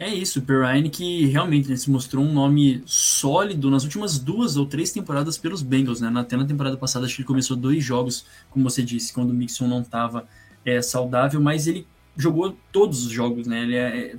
É isso, Perrine que realmente né, se mostrou um nome sólido nas últimas duas ou três temporadas pelos Bengals, né? Até na temporada passada acho que ele começou dois jogos, como você disse, quando o Mixon não estava é, saudável, mas ele jogou todos os jogos, né? Ele é, é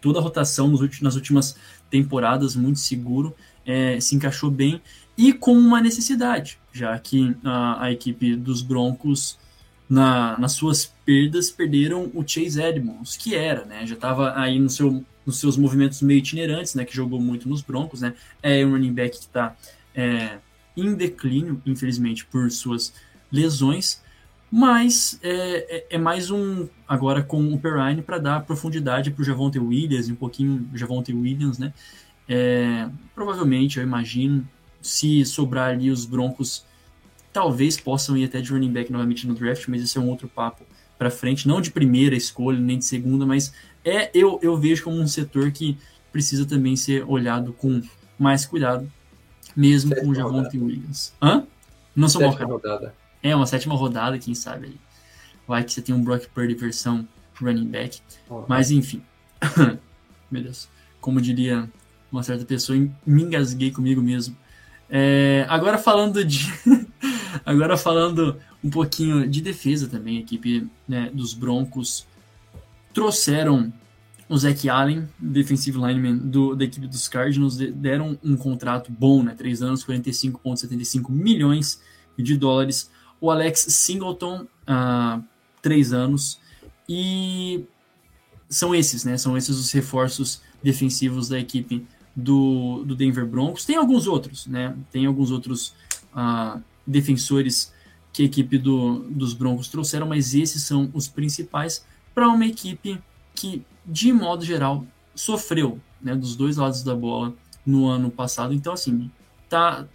toda a rotação nos, nas últimas temporadas, muito seguro, é, se encaixou bem e com uma necessidade, já que a, a equipe dos Broncos, na, nas suas perdas, perderam o Chase Edmonds, que era, né? Já estava aí no seu, nos seus movimentos meio itinerantes, né? Que jogou muito nos Broncos, né? É um running back que está é, em declínio, infelizmente, por suas lesões mas é, é, é, mais um agora com o Perrine para dar profundidade para o Javonte Williams, um pouquinho Javonte Williams, né? É, provavelmente, eu imagino, se sobrar ali os Broncos, talvez possam ir até de running back novamente no draft, mas esse é um outro papo para frente, não de primeira escolha nem de segunda, mas é eu, eu vejo como um setor que precisa também ser olhado com mais cuidado, mesmo Sétima com o Javonte Williams. Hã? Não sou uma rodada. É, uma sétima rodada, quem sabe aí. Vai que você tem um Brock Purdy versão running back. Mas enfim. *laughs* Meu Deus. Como diria uma certa pessoa, me engasguei comigo mesmo. É, agora falando de. *laughs* agora falando um pouquinho de defesa também, a equipe né, dos Broncos trouxeram o Zach Allen, defensive lineman do, da equipe dos Cardinals, deram um contrato bom, né? 3 anos, 45,75 milhões de dólares o Alex Singleton, uh, três anos, e são esses, né? São esses os reforços defensivos da equipe do, do Denver Broncos. Tem alguns outros, né? Tem alguns outros uh, defensores que a equipe do, dos Broncos trouxeram, mas esses são os principais para uma equipe que, de modo geral, sofreu né, dos dois lados da bola no ano passado. Então, assim, tá,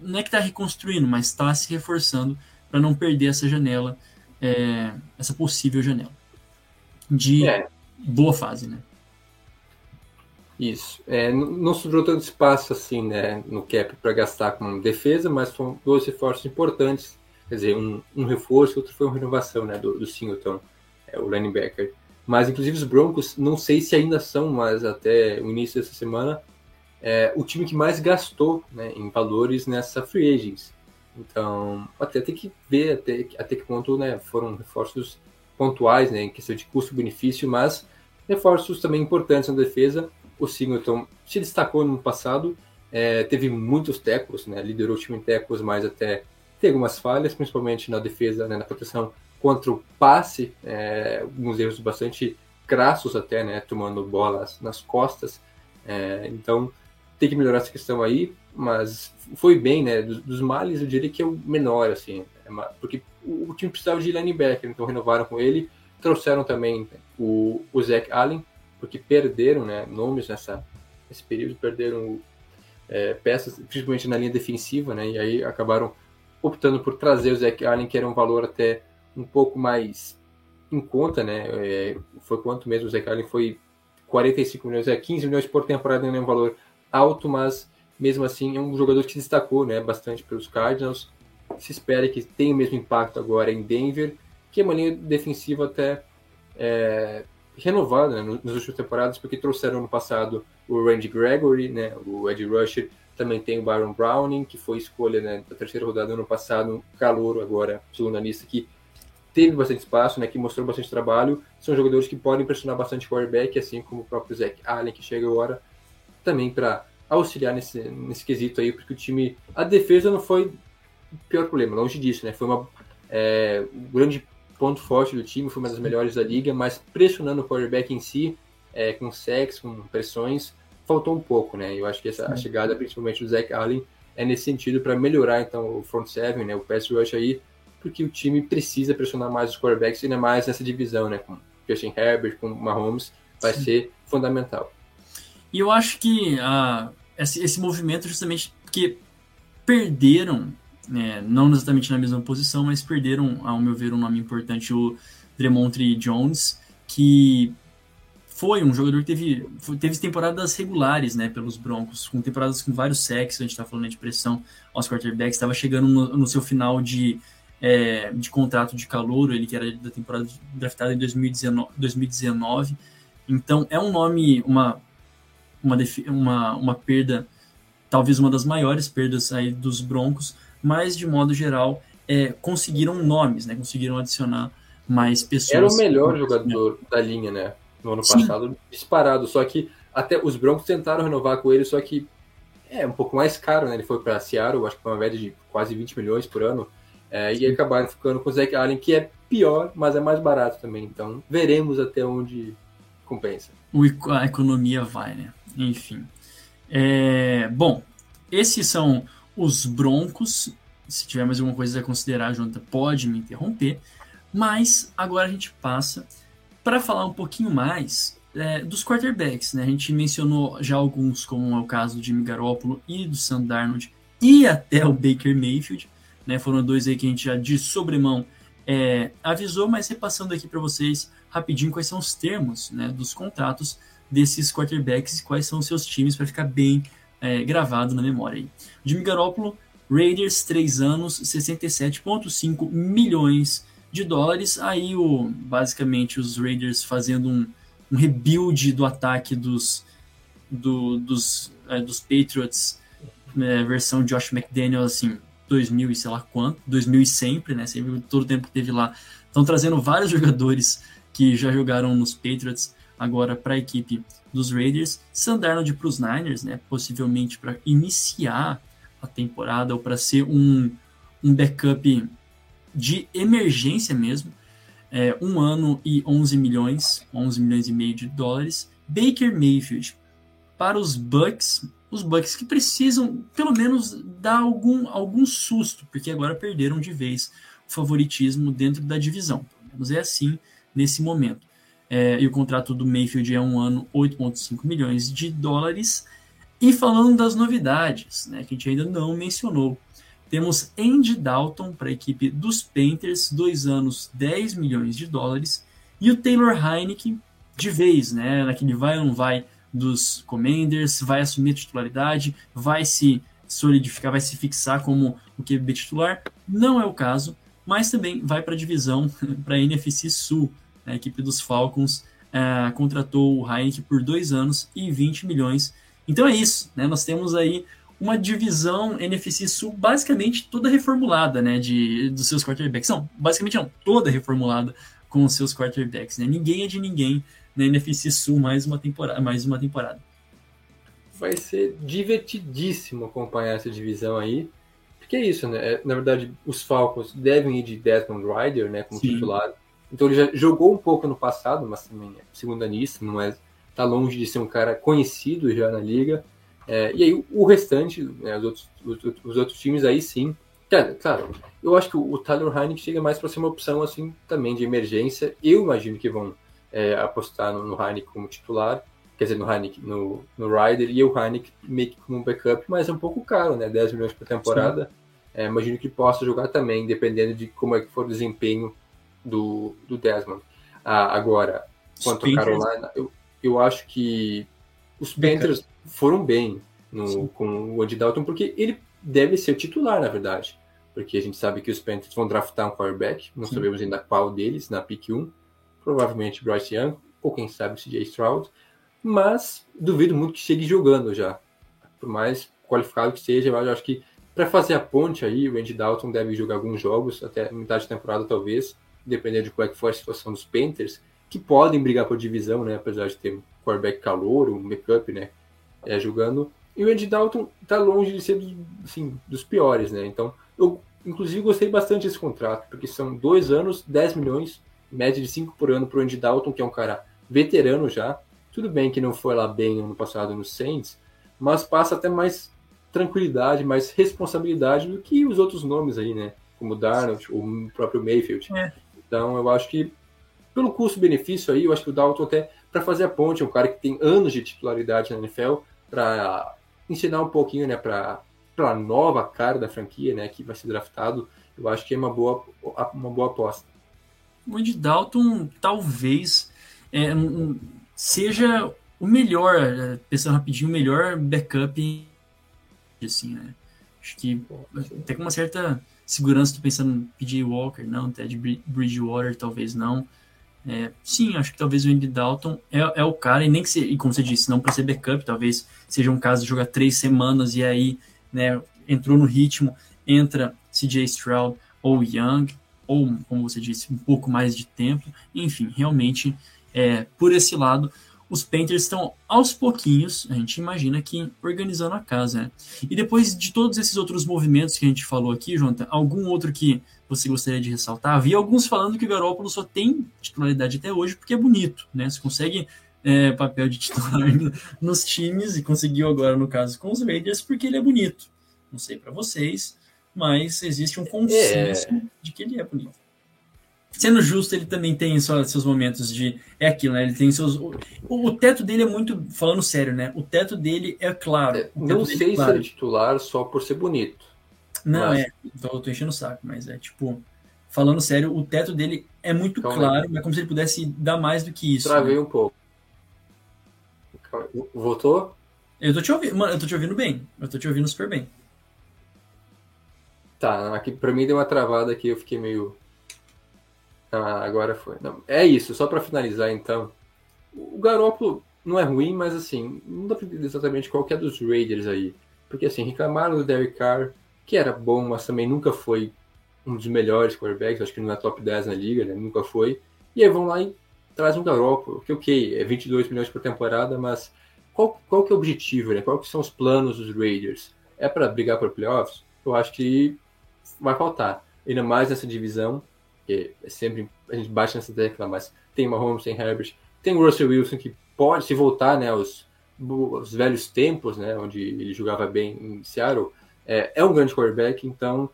não é que está reconstruindo, mas está se reforçando para não perder essa janela, é, essa possível janela de é. boa fase, né? Isso. É, não sobrou tanto espaço assim, né, no cap para gastar com defesa, mas foram dois reforços importantes. Quer dizer, um, um reforço, outro foi uma renovação, né, do, do Singleton, é, o linebacker. Mas, inclusive, os Broncos, não sei se ainda são, mas até o início dessa semana, é, o time que mais gastou né, em valores nessa free agents. Então, até tem que ver até, até que ponto né, foram reforços pontuais, né, em questão de custo-benefício, mas reforços também importantes na defesa. O Singleton se destacou no passado, é, teve muitos tecos, né, liderou o time em tecos, mas até tem algumas falhas, principalmente na defesa, né, na proteção contra o passe, é, alguns erros bastante crassos até, né, tomando bolas nas costas. É, então, tem que melhorar essa questão aí mas foi bem, né? Dos, males, eu diria que é o menor, assim, é porque o, o, time precisava de linebacker, então renovaram com ele, trouxeram também o, o Zach Allen, porque perderam, né, nomes nessa nesse período, perderam é, peças, principalmente na linha defensiva, né? E aí acabaram optando por trazer o Zach Allen, que era um valor até um pouco mais em conta, né? É, foi quanto mesmo o Zach Allen foi 45 milhões, é 15 milhões por temporada, não é um valor alto, mas mesmo assim é um jogador que destacou né, bastante pelos Cardinals. Se espera que tenha o mesmo impacto agora em Denver, que é uma linha defensiva até é, renovada né, nas últimas temporadas, porque trouxeram no passado o Randy Gregory, né, o Ed Rusher, também tem o Byron Browning, que foi escolha né, da terceira rodada ano passado, calouro agora, segundo a lista, que teve bastante espaço, né, que mostrou bastante trabalho, são jogadores que podem pressionar bastante o quarterback, assim como o próprio Zach Allen, que chega agora, também para auxiliar nesse, nesse quesito aí, porque o time, a defesa não foi o pior problema, longe disso, né, foi uma, é, um grande ponto forte do time, foi uma das melhores da liga, mas pressionando o quarterback em si, é, com sacks, com pressões, faltou um pouco, né, eu acho que essa, a chegada, principalmente do Zach Allen, é nesse sentido para melhorar então o front seven, né, o pass rush aí, porque o time precisa pressionar mais os quarterbacks, ainda mais nessa divisão, né? Com Justin Herbert, com Mahomes, vai Sim. ser fundamental. E eu acho que uh, esse, esse movimento justamente porque perderam, né, não exatamente na mesma posição, mas perderam, ao meu ver, um nome importante, o Dremontre Jones, que foi um jogador que teve, teve temporadas regulares, né, pelos Broncos, com temporadas com vários sacks, a gente está falando de pressão aos quarterbacks, estava chegando no, no, seu final de é, de contrato de calor, ele que era da temporada draftada em 2019, 2019. Então é um nome, uma, uma, uma, uma perda, talvez uma das maiores perdas aí dos Broncos, mas de modo geral é, conseguiram nomes, né? Conseguiram adicionar mais pessoas. Era o melhor jogador da linha, né? No ano Sim. passado, disparado. Só que até os Broncos tentaram renovar com ele, só que é um pouco mais caro, né? Ele foi para Seattle, acho que foi uma média de quase 20 milhões por ano. É, e acabaram ficando com o Zach Allen, que é pior, mas é mais barato também. Então, veremos até onde compensa. A economia vai, né? Enfim. É, bom, esses são os Broncos. Se tiver mais alguma coisa a considerar, Jonathan, pode me interromper. Mas agora a gente passa para falar um pouquinho mais é, dos quarterbacks. Né? A gente mencionou já alguns, como é o caso de Jimmy e do Sam Darnold e até o Baker Mayfield né? Foram dois aí que a gente já de sobremão é, avisou, mas repassando aqui para vocês rapidinho quais são os termos né, dos contratos desses quarterbacks e quais são os seus times para ficar bem é, gravado na memória. Aí. Jimmy Garoppolo, Raiders, 3 anos, 67,5 milhões de dólares. Aí, o, basicamente, os Raiders fazendo um, um rebuild do ataque dos, do, dos, é, dos Patriots, é, versão Josh McDaniel, assim, 2000 e sei lá quanto, 2000 e sempre, né? Sempre todo o tempo que teve lá. Estão trazendo vários *laughs* jogadores que já jogaram nos Patriots agora para a equipe dos Raiders. Sam Darnold para os Niners, né? Possivelmente para iniciar a temporada ou para ser um, um backup de emergência mesmo. É, um ano e 11 milhões, 11 milhões e meio de dólares. Baker Mayfield para os Bucks, os Bucks que precisam pelo menos dar algum, algum susto, porque agora perderam de vez o favoritismo dentro da divisão. Pelo menos é assim nesse momento. É, e o contrato do Mayfield é um ano 8,5 milhões de dólares. E falando das novidades, né, que a gente ainda não mencionou, temos Andy Dalton para a equipe dos Panthers, dois anos, 10 milhões de dólares, e o Taylor Heineken de vez, né, naquele vai ou não vai dos Commanders, vai assumir a titularidade, vai se solidificar, vai se fixar como o QB titular. Não é o caso, mas também vai para a divisão, *laughs* para a NFC Sul. A equipe dos Falcons é, contratou o Heineken por dois anos e 20 milhões. Então é isso, né? Nós temos aí uma divisão NFC Sul basicamente toda reformulada, né? De, dos seus quarterbacks. Não, basicamente não, toda reformulada com os seus quarterbacks, né? Ninguém é de ninguém na NFC Sul mais uma temporada. Mais uma temporada. Vai ser divertidíssimo acompanhar essa divisão aí. Porque é isso, né? É, na verdade, os Falcons devem ir de Desmond Rider, né, como Sim. titular. Então ele já jogou um pouco no passado, mas também é segunda nisso, não é tá longe de ser um cara conhecido já na liga. É, e aí o restante, né, os, outros, os, os, outros times aí sim. Cara, claro, eu acho que o, Tyler Heineken chega mais para ser uma opção assim também de emergência. Eu imagino que vão é, apostar no, no Heineken como titular, quer dizer, no Heineken, no, no Ryder, e o Heineken meio que como backup, mas é um pouco caro, né? 10 milhões por temporada. É, imagino que possa jogar também, dependendo de como é que for o desempenho do, do Desmond. Ah, agora, quanto a Carolina, eu, eu acho que os Panthers foram bem no, com o Andy Dalton, porque ele deve ser titular, na verdade. Porque a gente sabe que os Panthers vão draftar um quarterback, não Sim. sabemos ainda qual deles, na pick 1 provavelmente Bryce Young, ou quem sabe CJ Stroud, mas duvido muito que chegue jogando já. Por mais qualificado que seja, eu acho que para fazer a ponte aí, o Andy Dalton deve jogar alguns jogos, até metade da temporada talvez, dependendo de qual é que for a situação dos Panthers, que podem brigar por divisão, né? Apesar de ter um quarterback calor, um backup, né? É, jogando. E o Andy Dalton tá longe de ser dos, assim, dos piores, né? Então, eu inclusive gostei bastante desse contrato, porque são dois anos, 10 milhões, média de 5 por ano para o Andy Dalton, que é um cara veterano já. Tudo bem que não foi lá bem ano passado no Saints, mas passa até mais tranquilidade, mais responsabilidade do que os outros nomes aí, né? Como Darnold, o próprio Mayfield. É. Então, eu acho que pelo custo-benefício aí, eu acho que o Dalton até para fazer a ponte, é um cara que tem anos de titularidade na NFL, para ensinar um pouquinho, né, para a nova cara da franquia, né, que vai ser draftado, eu acho que é uma boa, uma boa aposta. O Andy Dalton talvez é, um, seja o melhor, é, pensando rapidinho, o melhor backup, assim, né? Acho que até com uma certa segurança, tô pensando em PJ Walker, não, de Bridgewater, talvez não. É, sim, acho que talvez o Andy Dalton é, é o cara, e nem que se, e como você disse, não para ser backup, talvez seja um caso de jogar três semanas e aí, né, entrou no ritmo, entra CJ Stroud ou Young, ou, como você disse, um pouco mais de tempo, enfim, realmente, é, por esse lado, os Panthers estão aos pouquinhos, a gente imagina que organizando a casa. Né? E depois de todos esses outros movimentos que a gente falou aqui, Jonathan, algum outro que você gostaria de ressaltar? Havia alguns falando que o Garoppolo só tem titularidade até hoje porque é bonito, né? Você consegue é, papel de titular *laughs* nos times e conseguiu agora, no caso, com os Raiders porque ele é bonito. Não sei para vocês, mas existe um consenso é. de que ele é bonito sendo justo, ele também tem só, seus momentos de. É aquilo, né? Ele tem seus. O, o, teto dele é muito. Falando sério, né? O teto dele é claro. É, não sei é claro. se é titular só por ser bonito. Não, mas... é. Então eu tô enchendo o saco, mas é tipo. Falando sério, o teto dele é muito Calma claro, aí. mas é como se ele pudesse dar mais do que isso. Travei né? um pouco. Voltou? Eu tô te ouvindo, mano, eu tô te ouvindo bem. Eu tô te ouvindo super bem. Tá, aqui pra mim deu uma travada aqui, eu fiquei meio ah, agora foi. Não, é isso, só para finalizar então. O Garoppolo não é ruim, mas assim, não dá pra entender exatamente qual que é dos Raiders aí. Porque assim, reclamaram do Derek Carr, que era bom, mas também nunca foi um dos melhores quarterbacks, acho que não é top 10 na liga, né? Nunca foi. E aí vão lá e trazem um Garoppolo, que ok, é 22 milhões por temporada, mas qual, qual que é o objetivo, né? Qual que são os planos dos Raiders? É para brigar por playoffs? Eu acho que vai faltar. Ainda mais nessa divisão, porque é sempre a gente bate nessa tecla, mas tem Mahomes, tem Herbert, tem Russell Wilson que pode se voltar, né, aos, aos velhos tempos, né, onde ele jogava bem em Seattle, é, é um grande quarterback, então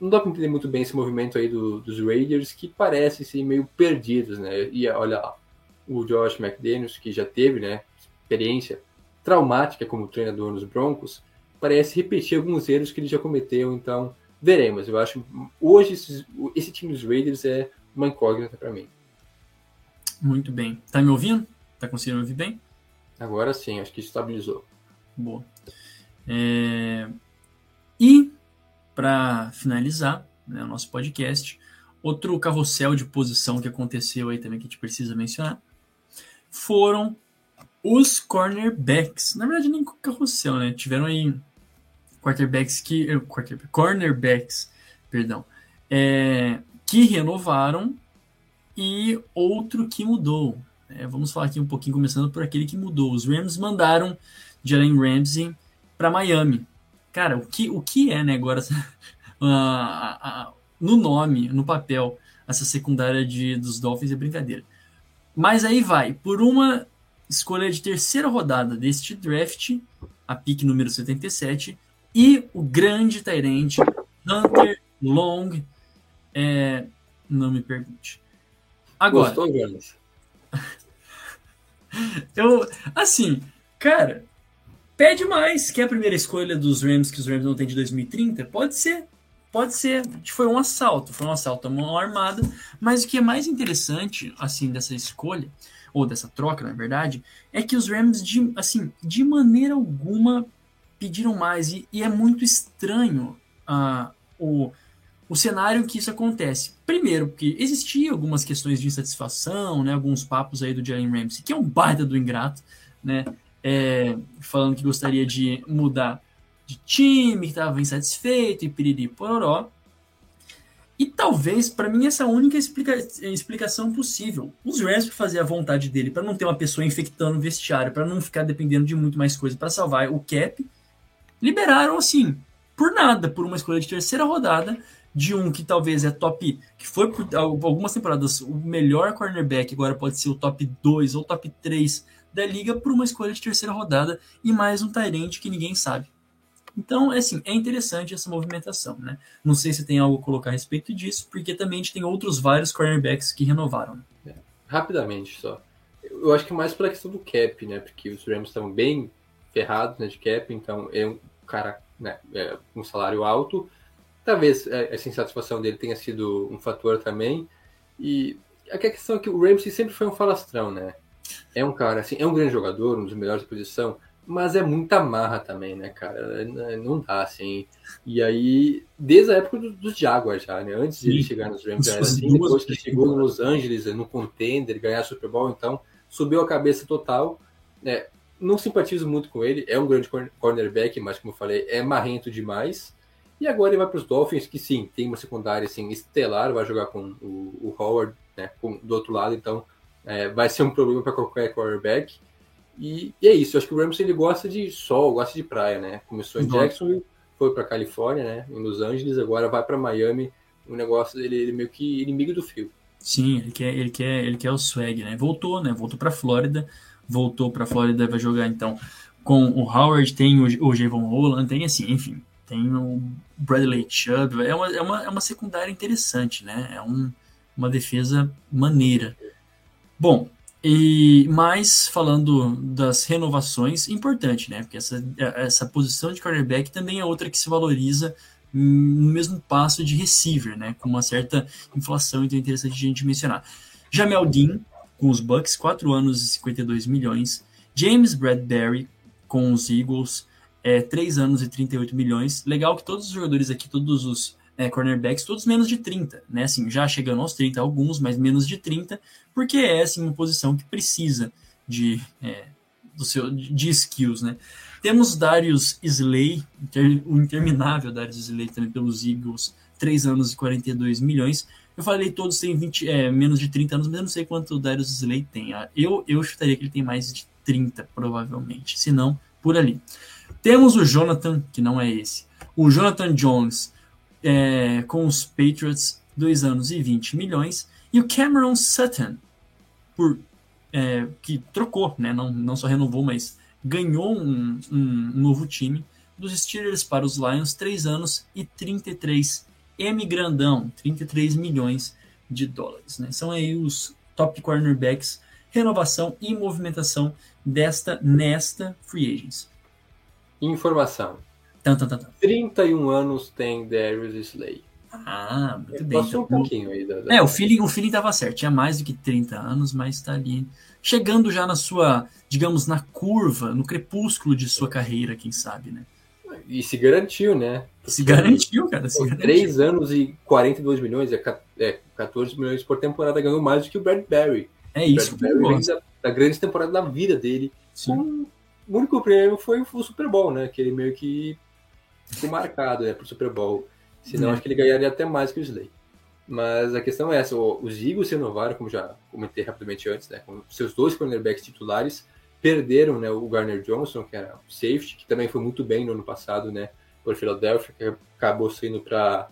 não dá para entender muito bem esse movimento aí do, dos Raiders que parecem ser meio perdidos, né? E olha lá, o Josh McDaniels que já teve, né, experiência traumática como treinador nos Broncos, parece repetir alguns erros que ele já cometeu, então veremos. Eu acho hoje esse, esse time dos Raiders é uma incógnita para mim. Muito bem. Tá me ouvindo? Tá conseguindo ouvir bem? Agora sim, acho que estabilizou. Boa. É... E para finalizar né, o nosso podcast, outro carrossel de posição que aconteceu aí também que a gente precisa mencionar foram os cornerbacks. Na verdade, nem carrossel, né? Tiveram aí quarterbacks que. Eh, cornerbacks, perdão. É, que renovaram e outro que mudou. É, vamos falar aqui um pouquinho, começando por aquele que mudou. Os Rams mandaram Jalen Ramsey para Miami. Cara, o que, o que é, né, agora, *laughs* no nome, no papel, essa secundária de, dos Dolphins é brincadeira. Mas aí vai, por uma escolha de terceira rodada deste draft, a pick número 77, e o grande Tyrande Hunter Long. É, não me pergunte. Agora. Gostou, Jonas? *laughs* eu, assim, cara, pede mais. Quer a primeira escolha dos Rams que os Rams não têm de 2030? Pode ser. Pode ser. Foi um assalto. Foi um assalto a mão armada. Mas o que é mais interessante, assim, dessa escolha, ou dessa troca, na verdade, é que os Rams, de, assim, de maneira alguma pediram mais. E, e é muito estranho uh, o, o cenário que isso acontece. Primeiro, porque existia algumas questões de insatisfação, né, alguns papos aí do Jalen Ramsey, que é um baita do ingrato, né, é, falando que gostaria de mudar de time, que estava insatisfeito e piriri pororó. E talvez, para mim, essa é a única explica explicação possível. Os Rams, fazer a vontade dele, para não ter uma pessoa infectando o vestiário, para não ficar dependendo de muito mais coisa para salvar o cap, liberaram assim, por nada, por uma escolha de terceira rodada, de um que talvez é top, que foi por algumas temporadas o melhor cornerback, agora pode ser o top 2 ou top 3 da liga, por uma escolha de terceira rodada e mais um Tyrant que ninguém sabe. Então, é assim, é interessante essa movimentação, né? Não sei se tem algo a colocar a respeito disso, porque também a gente tem outros vários cornerbacks que renovaram. É, rapidamente só. Eu acho que mais pela questão do cap, né? Porque os Rams estão bem ferrados né, de cap, então é um cara né, é, um salário alto. Talvez é, essa insatisfação dele tenha sido um fator também. E a questão é que o Ramsey sempre foi um falastrão, né? É um cara, assim, é um grande jogador, um dos melhores da posição, mas é muita marra também, né, cara? Não dá, assim. E aí, desde a época dos Jaguars já, né? Antes de ele chegar nos Rams, era assim. Depois que chegou no Los Angeles, no contender, ganhar Super Bowl, então, subiu a cabeça total. Né? Não simpatizo muito com ele. É um grande cornerback, mas, como eu falei, é marrento demais. E agora ele vai para os Dolphins, que sim, tem uma secundária assim, estelar, vai jogar com o, o Howard né, com, do outro lado, então é, vai ser um problema para qualquer quarterback. E, e, é isso, eu acho que o Ramsey ele gosta de sol, gosta de praia, né? Começou em Jacksonville, foi para Califórnia, né? Em Los Angeles, agora vai para Miami. O negócio dele ele meio que inimigo do fio. Sim, ele quer, ele quer, ele quer o swag, né? Voltou, né? Voltou para Flórida, voltou para Flórida, vai jogar então com o Howard, tem o, o Javon Holland, tem assim, enfim, tem o Bradley Chubb, é uma, é uma, é uma secundária interessante, né? É um, uma defesa maneira. Bom, e mais falando das renovações, importante, né? Porque essa, essa posição de quarterback também é outra que se valoriza no mesmo passo de receiver, né? Com uma certa inflação, então é interessante a gente mencionar. Jamel Dean, com os Bucks, 4 anos e 52 milhões. James Bradbury, com os Eagles, é, 3 anos e 38 milhões. Legal que todos os jogadores aqui, todos os é, cornerbacks, todos menos de 30, né? Assim, já chegando aos 30 alguns, mas menos de 30, porque é assim, uma posição que precisa de, é, do seu, de skills, né? Temos Darius Slay, o interminável Darius Slay também pelos Eagles, 3 anos e 42 milhões. Eu falei todos têm 20, é, menos de 30 anos, mas eu não sei quanto o Darius Slay tem. Ah, eu, eu chutaria que ele tem mais de 30, provavelmente. Se não, por ali. Temos o Jonathan, que não é esse. O Jonathan Jones, é, com os Patriots, 2 anos e 20 milhões. E o Cameron Sutton, por, é, que trocou, né? não, não só renovou, mas ganhou um, um, novo time dos Steelers para os Lions, 3 anos e 33 M grandão, 33 milhões de dólares. Né? São aí os top cornerbacks, renovação e movimentação desta nesta free agents. Informação. Tan, tan, tan, tan. 31 anos tem Darius Slay. Ah, muito bem. Passou então, um pouquinho aí. Da, da... É, o feeling, o feeling tava certo. Tinha mais do que 30 anos, mas tá ali. Chegando já na sua, digamos, na curva, no crepúsculo de sua carreira, quem sabe, né? E se garantiu, né? Se garantiu, cara. Se garantiu. 3 anos e 42 milhões, é 14 milhões por temporada, ganhou mais do que o Bradbury. É isso. O Bradbury da, da grande temporada da vida dele. Sim. o único prêmio foi o Super Bowl, né? Que ele meio que ficou marcado né, pro Super Bowl. Senão, é. acho que ele ganharia até mais que o Slay. Mas a questão é essa: os Eagles se renovaram, como já comentei rapidamente antes, né, com seus dois cornerbacks titulares, perderam né, o Garner Johnson, que era o safety, que também foi muito bem no ano passado, né, por Philadelphia, que acabou saindo para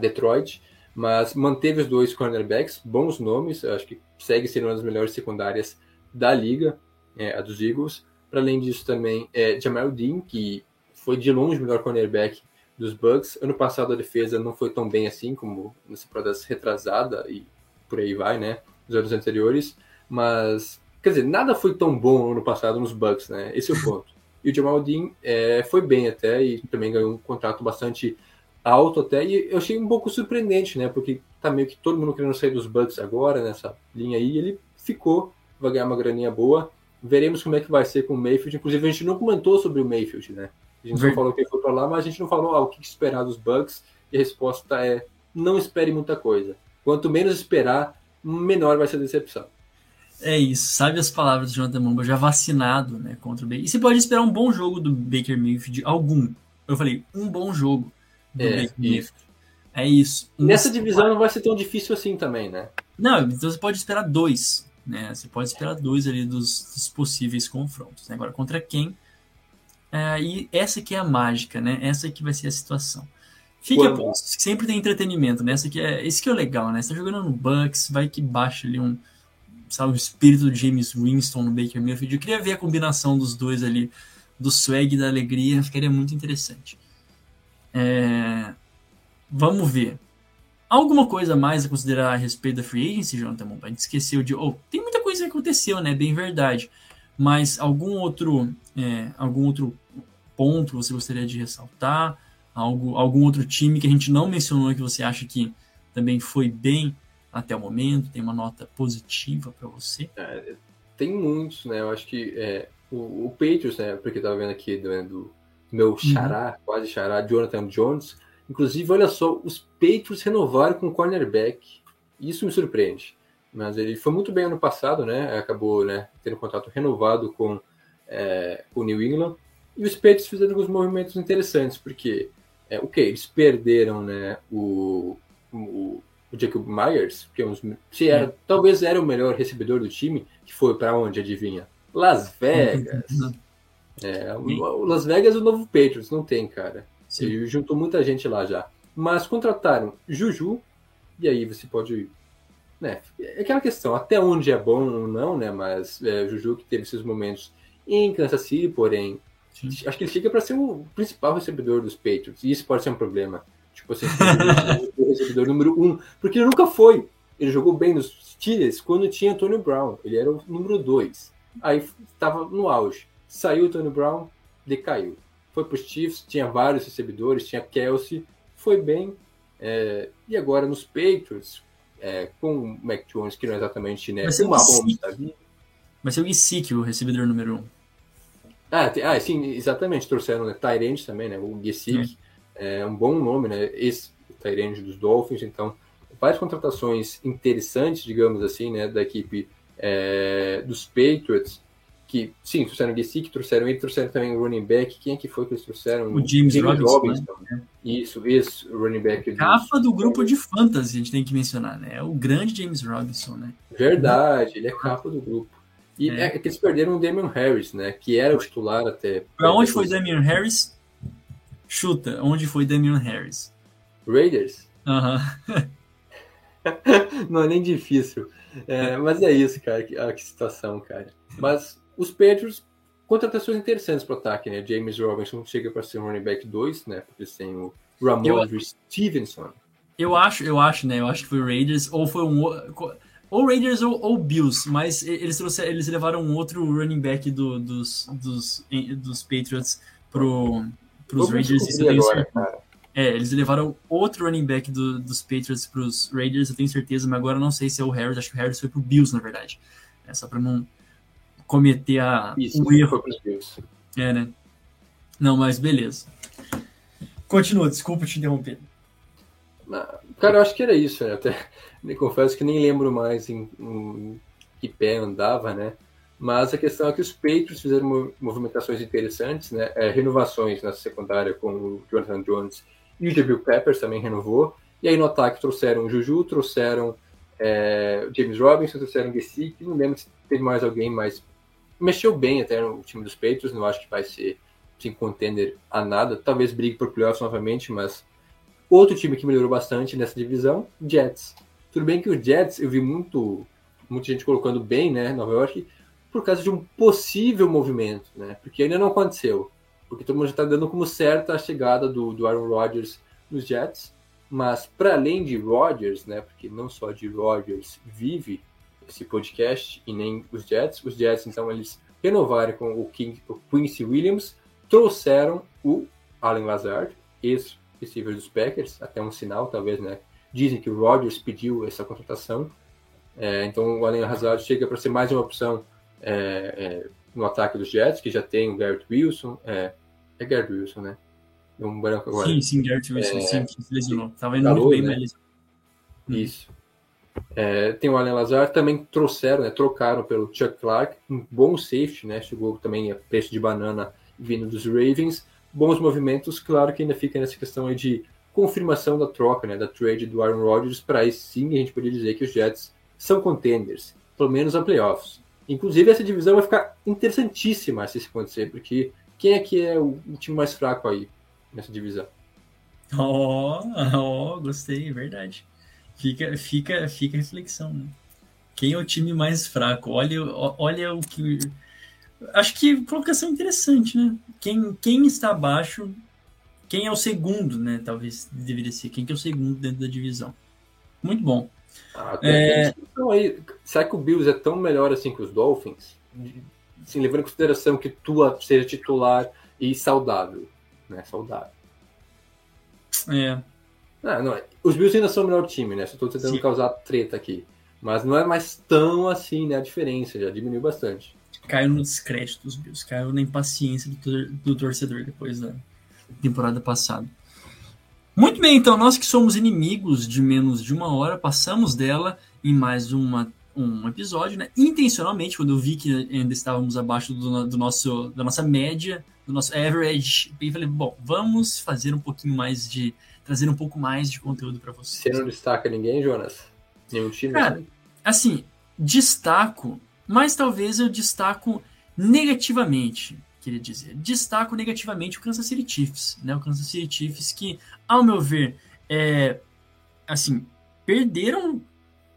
Detroit, mas manteve os dois cornerbacks, bons nomes, acho que segue sendo uma das melhores secundárias da liga, é, a dos Eagles. Para além disso, também é Jamal Dean, que foi de longe o melhor cornerback dos Bucks. Ano passado a defesa não foi tão bem assim como nessa temporada retrasada e por aí vai, né? Nos anos anteriores. Mas, quer dizer, nada foi tão bom no ano passado nos Bucks, né? Esse é o ponto. E o Jamal Dean é, foi bem até e também ganhou um contrato bastante alto até. E eu achei um pouco surpreendente, né? Porque tá meio que todo mundo querendo sair dos Bucks agora, nessa linha aí. E ele ficou, vai ganhar uma graninha boa. Veremos como é que vai ser com o Mayfield. Inclusive, a gente não comentou sobre o Mayfield, né? A gente Ver... falou que ele foi para lá, mas a gente não falou ah, o que esperar dos Bucks. E a resposta é: não espere muita coisa. Quanto menos esperar, menor vai ser a decepção. É isso, sabe as palavras do Jonathan Mamba, já vacinado né, contra o Baker. E você pode esperar um bom jogo do Baker Mayfield, algum. Eu falei, um bom jogo do é, Baker Mayfield. É isso. Um Nessa divisão não vai ser tão difícil assim também, né? Não, então você pode esperar dois, né? Você pode esperar dois ali dos, dos possíveis confrontos. Né? Agora, contra quem? É, e essa que é a mágica, né? Essa que vai ser a situação. Fique a postos, sempre tem entretenimento, né? Essa que é, esse que é o legal, né? Você tá jogando no Bucks, vai que baixa ali um, sabe, o espírito do James Winston no Baker Mayfield. Eu queria ver a combinação dos dois ali, do swag e da alegria, ficaria muito interessante. É... Vamos ver. Alguma coisa mais a considerar a respeito da free agency, Jonathan A gente esqueceu de. Oh, tem muita coisa que aconteceu, né? Bem verdade. Mas algum outro, é, algum outro ponto você gostaria de ressaltar? Algo, algum outro time que a gente não mencionou que você acha que também foi bem até o momento? Tem uma nota positiva para você? É, tem muitos, né? Eu acho que é, o, o Patriots, né? Porque eu tava vendo aqui do, do meu xará, uhum. quase xará, Jonathan Jones Inclusive, olha só, os Patriots renovaram com o cornerback. Isso me surpreende. Mas ele foi muito bem ano passado, né? Acabou né, tendo contrato renovado com é, o New England. E os Patriots fizeram alguns movimentos interessantes, porque, é, ok, eles perderam né, o, o, o Jacob Myers, que é uns, se era, é. talvez era o melhor recebedor do time, que foi para onde, adivinha? Las Vegas. É, o Las Vegas é o novo Patriots, não tem, cara. Sim. Ele juntou muita gente lá já. Mas contrataram Juju, e aí você pode. Né, é aquela questão, até onde é bom ou não, né? Mas é, Juju que teve esses momentos em Kansas City, porém, Sim. acho que ele chega para ser o principal recebedor dos Patriots, e isso pode ser um problema. Tipo assim, o recebedor número um, porque ele nunca foi. Ele jogou bem nos Steelers quando tinha Antonio Brown, ele era o número dois. Aí estava no auge. Saiu o Antonio Brown, decaiu foi para os Chiefs, tinha vários recebedores, tinha Kelsey, foi bem. É, e agora nos Patriots, é, com o Mac Jones, que não é exatamente né, o Mahomes da vida. Vai ser o Gesicki, o recebedor número um. Ah, ah sim, exatamente. Trouxeram né, Tyrande também, né? O Gesicki. É. é um bom nome, né? Esse Tyrande dos Dolphins. Então, várias contratações interessantes, digamos assim, né? Da equipe é, dos Patriots que, sim, trouxeram o Gesicki, trouxeram ele, trouxeram também o running back. Quem é que foi que eles trouxeram? O James, James Robinson. Robinson né? Isso, o running back. Capa do grupo de fantasy, a gente tem que mencionar, né? É o grande James Robinson, né? Verdade, ele é capa do grupo. E é, é que eles perderam o Damian Harris, né? Que era o titular até. Pra onde foi Damian Harris? Chuta, onde foi Damian Harris? Raiders? Aham. *laughs* Não é nem difícil. É, mas é isso, cara. Que, ah, que situação, cara. Mas os Patriots, contratações interessantes para o ataque, né? James Robinson chega para ser um running back 2, né? Porque eles têm o Ramon Stevenson. Eu acho, eu acho, né? Eu acho que foi o Raiders ou foi um ou Raiders ou, ou Bills, mas eles trouxeram, eles levaram um outro running back do, dos, dos, dos Patriots pro, pros Raiders. Isso agora, É, eles levaram outro running back do, dos Patriots pros Raiders, eu tenho certeza, mas agora não sei se é o Harris, acho que o Harris foi pro Bills, na verdade. É só pra não, cometer a, Isso, um erro. É, né? Não, mas beleza. Continua, desculpa te interromper. Cara, eu acho que era isso, né? Até *laughs* me confesso que nem lembro mais em, em que pé andava, né? Mas a questão é que os Patriots fizeram movimentações interessantes, né? É, renovações na secundária com o Jonathan Jones e o Jabril Peppers também renovou. E aí no ataque trouxeram o Juju, trouxeram é, James Robinson, trouxeram o Gesicki, não lembro se teve mais alguém, mas mexeu bem até no time dos Patriots, não acho que vai ser sem contender a nada, talvez brigue por playoffs novamente, mas outro time que melhorou bastante nessa divisão, Jets. Tudo bem que o Jets, eu vi muito, muita gente colocando bem, né, Nova York, por causa de um possível movimento, né, porque ainda não aconteceu, porque todo mundo já está dando como certa a chegada do, do Aaron Rodgers nos Jets, mas para além de Rodgers, né, porque não só de Rodgers vive esse podcast e nem os Jets. Os Jets, então, eles renovaram com o, King, o Quincy Williams, trouxeram o Allen Lazard, ex-receiver dos Packers, até um sinal, talvez, né? Dizem que o Rodgers pediu essa contratação. É, então, o Allen Lazard chega para ser mais uma opção é, é, no ataque dos Jets, que já tem o Garrett Wilson. É, é Garrett Wilson, né? Um branco agora. Sim, sim, Garrett Wilson, é, sim, que se lesionou. Tava indo muito bem, né? mas... Isso. É, tem o Allen Lazar, também trouxeram, né, trocaram pelo Chuck Clark, um bom safety, né, chegou também a preço de banana vindo dos Ravens, bons movimentos, claro que ainda fica nessa questão aí de confirmação da troca, né, da trade do Aaron Rodgers, para aí sim a gente poderia dizer que os Jets são contenders, pelo menos a playoffs. Inclusive, essa divisão vai ficar interessantíssima se isso acontecer, porque quem é que é o, time mais fraco aí nessa divisão? Ó, oh, oh, gostei, é verdade. Fica, fica, fica a reflexão, né? Quem é o time mais fraco? Olha, olha o que. Acho que colocação interessante, né? Quem, quem está abaixo, quem é o segundo, né? Talvez deveria ser. Quem que é o segundo dentro da divisão? Muito bom. Ah, é... aí, será que o Bills é tão melhor assim que os Dolphins? Assim, levando em consideração que Tua seja titular e saudável. Né? Saudável. É. Ah, não, os Bills ainda são o melhor time, né? Só estou tentando Sim. causar treta aqui. Mas não é mais tão assim, né? A diferença já diminuiu bastante. Caiu no descrédito dos Bills, caiu na impaciência do, do torcedor depois da temporada passada. Muito bem, então, nós que somos inimigos de menos de uma hora, passamos dela em mais uma, um episódio, né? Intencionalmente, quando eu vi que ainda estávamos abaixo do, do nosso, da nossa média, do nosso average, eu falei, bom, vamos fazer um pouquinho mais de. trazer um pouco mais de conteúdo para vocês. Você não destaca ninguém, Jonas? Nenhum time? Cara, assim, destaco, mas talvez eu destaco negativamente queria dizer. Destaco negativamente o Kansas City Chiefs, né? O Kansas City Chiefs que, ao meu ver, é, assim, perderam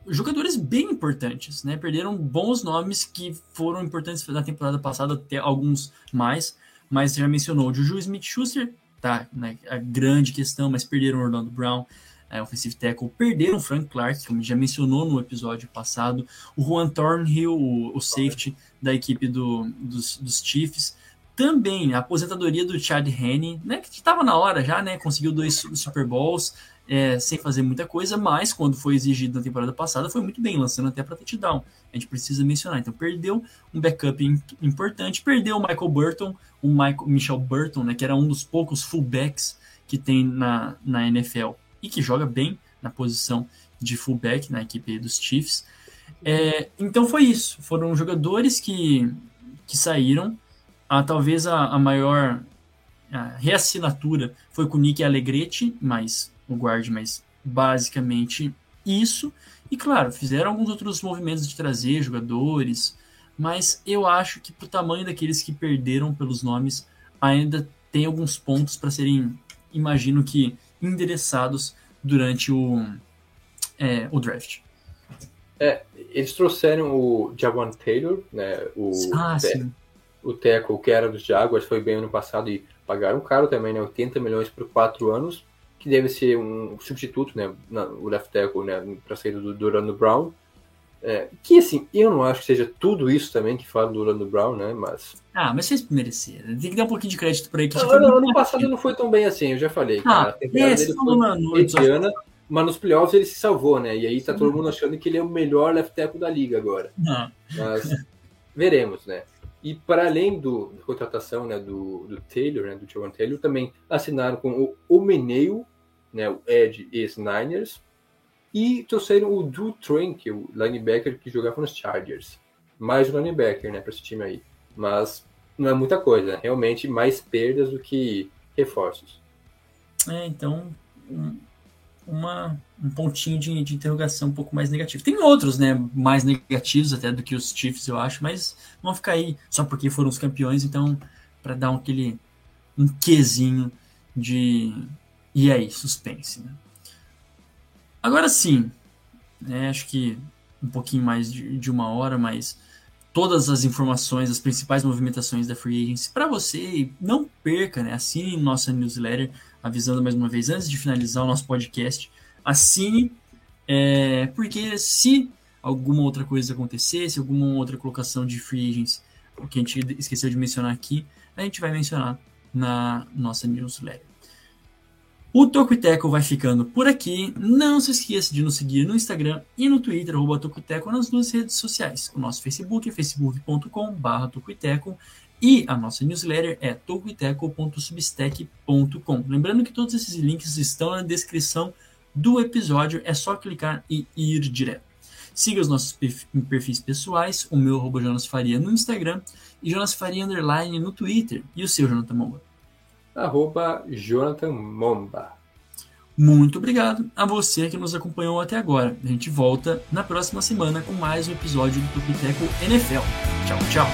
jogadores bem importantes, né? Perderam bons nomes que foram importantes na temporada passada, até alguns mais, mas já mencionou o Juju Smith-Schuster, tá, né? A grande questão, mas perderam o Orlando Brown, é, offensive tackle, perderam o Frank Clark, como já mencionou no episódio passado, o Juan Thornhill, o, o safety da equipe do, dos, dos Chiefs, também a aposentadoria do Chad Henne, né, que estava na hora já, né, conseguiu dois Super Bowls é, sem fazer muita coisa, mas quando foi exigido na temporada passada foi muito bem, lançando até para touchdown. A gente precisa mencionar. Então perdeu um backup importante, perdeu o Michael Burton, o Michael, Michel Burton, né, que era um dos poucos fullbacks que tem na, na NFL e que joga bem na posição de fullback na equipe dos Chiefs. É, então foi isso. Foram jogadores que, que saíram a, talvez a, a maior a reassinatura foi com o Nick Alegretti, mas o guard, mas basicamente isso. E claro, fizeram alguns outros movimentos de trazer jogadores, mas eu acho que pro tamanho daqueles que perderam pelos nomes, ainda tem alguns pontos para serem, imagino que, endereçados durante o, é, o draft. É, eles trouxeram o Jawan Taylor, né, o ah, sim o Teco, que era dos Jaguars, foi bem ano passado e pagaram caro também, né? 80 milhões por 4 anos, que deve ser um substituto, né? Na, o left tackle, né? Para saída do, do Orlando Brown. É, que assim, eu não acho que seja tudo isso também que fala do Orlando Brown, né? Mas. Ah, mas vocês mereceram. Tem que dar um pouquinho de crédito para ele. Que não, não, ano passado não foi tão bem assim, eu já falei. Ah, cara. A temporada é, dele foi mediana, mas nos playoffs ele se salvou, né? E aí tá todo mundo achando que ele é o melhor left tackle da liga agora. Não. Mas veremos, né? E para além do, da contratação né, do, do Taylor, né, do Javon Taylor, também assinaram com o Omeneu, né, o Ed ex-Niners, e trouxeram o Drew Trank, o linebacker que jogava nos Chargers. Mais um linebacker né, para esse time aí. Mas não é muita coisa, realmente mais perdas do que reforços. É, então, uma, um pontinho de, de, interrogação um pouco mais negativo. Tem outros, né, mais negativos até do que os Chiefs, eu acho, mas vão ficar aí só porque foram os campeões, então, para dar um, aquele um quezinho de. E aí, suspense, né? Agora sim, né, acho que um pouquinho mais de, de uma hora, mas todas as informações, as principais movimentações da Free Agency para você. Não perca, né? Assine nossa newsletter avisando mais uma vez, antes de finalizar o nosso podcast, assine, é, porque se alguma outra coisa acontecer, se alguma outra colocação de free agents, que a gente esqueceu de mencionar aqui, a gente vai mencionar na nossa newsletter. O Tocoiteco vai ficando por aqui. Não se esqueça de nos seguir no Instagram e no Twitter, arroba Tocoiteco, nas duas redes sociais. O nosso Facebook é facebook.com.br e a nossa newsletter é tocoiteco.substack.com. Lembrando que todos esses links estão na descrição do episódio, é só clicar e ir direto. Siga os nossos perfis pessoais, o meu arroba Jonas Faria no Instagram e Jonas Faria Underline no Twitter. E o seu, Jonathan Momba? Arroba Jonathan Momba. Muito obrigado a você que nos acompanhou até agora. A gente volta na próxima semana com mais um episódio do Tupiteco NFL. Tchau, tchau.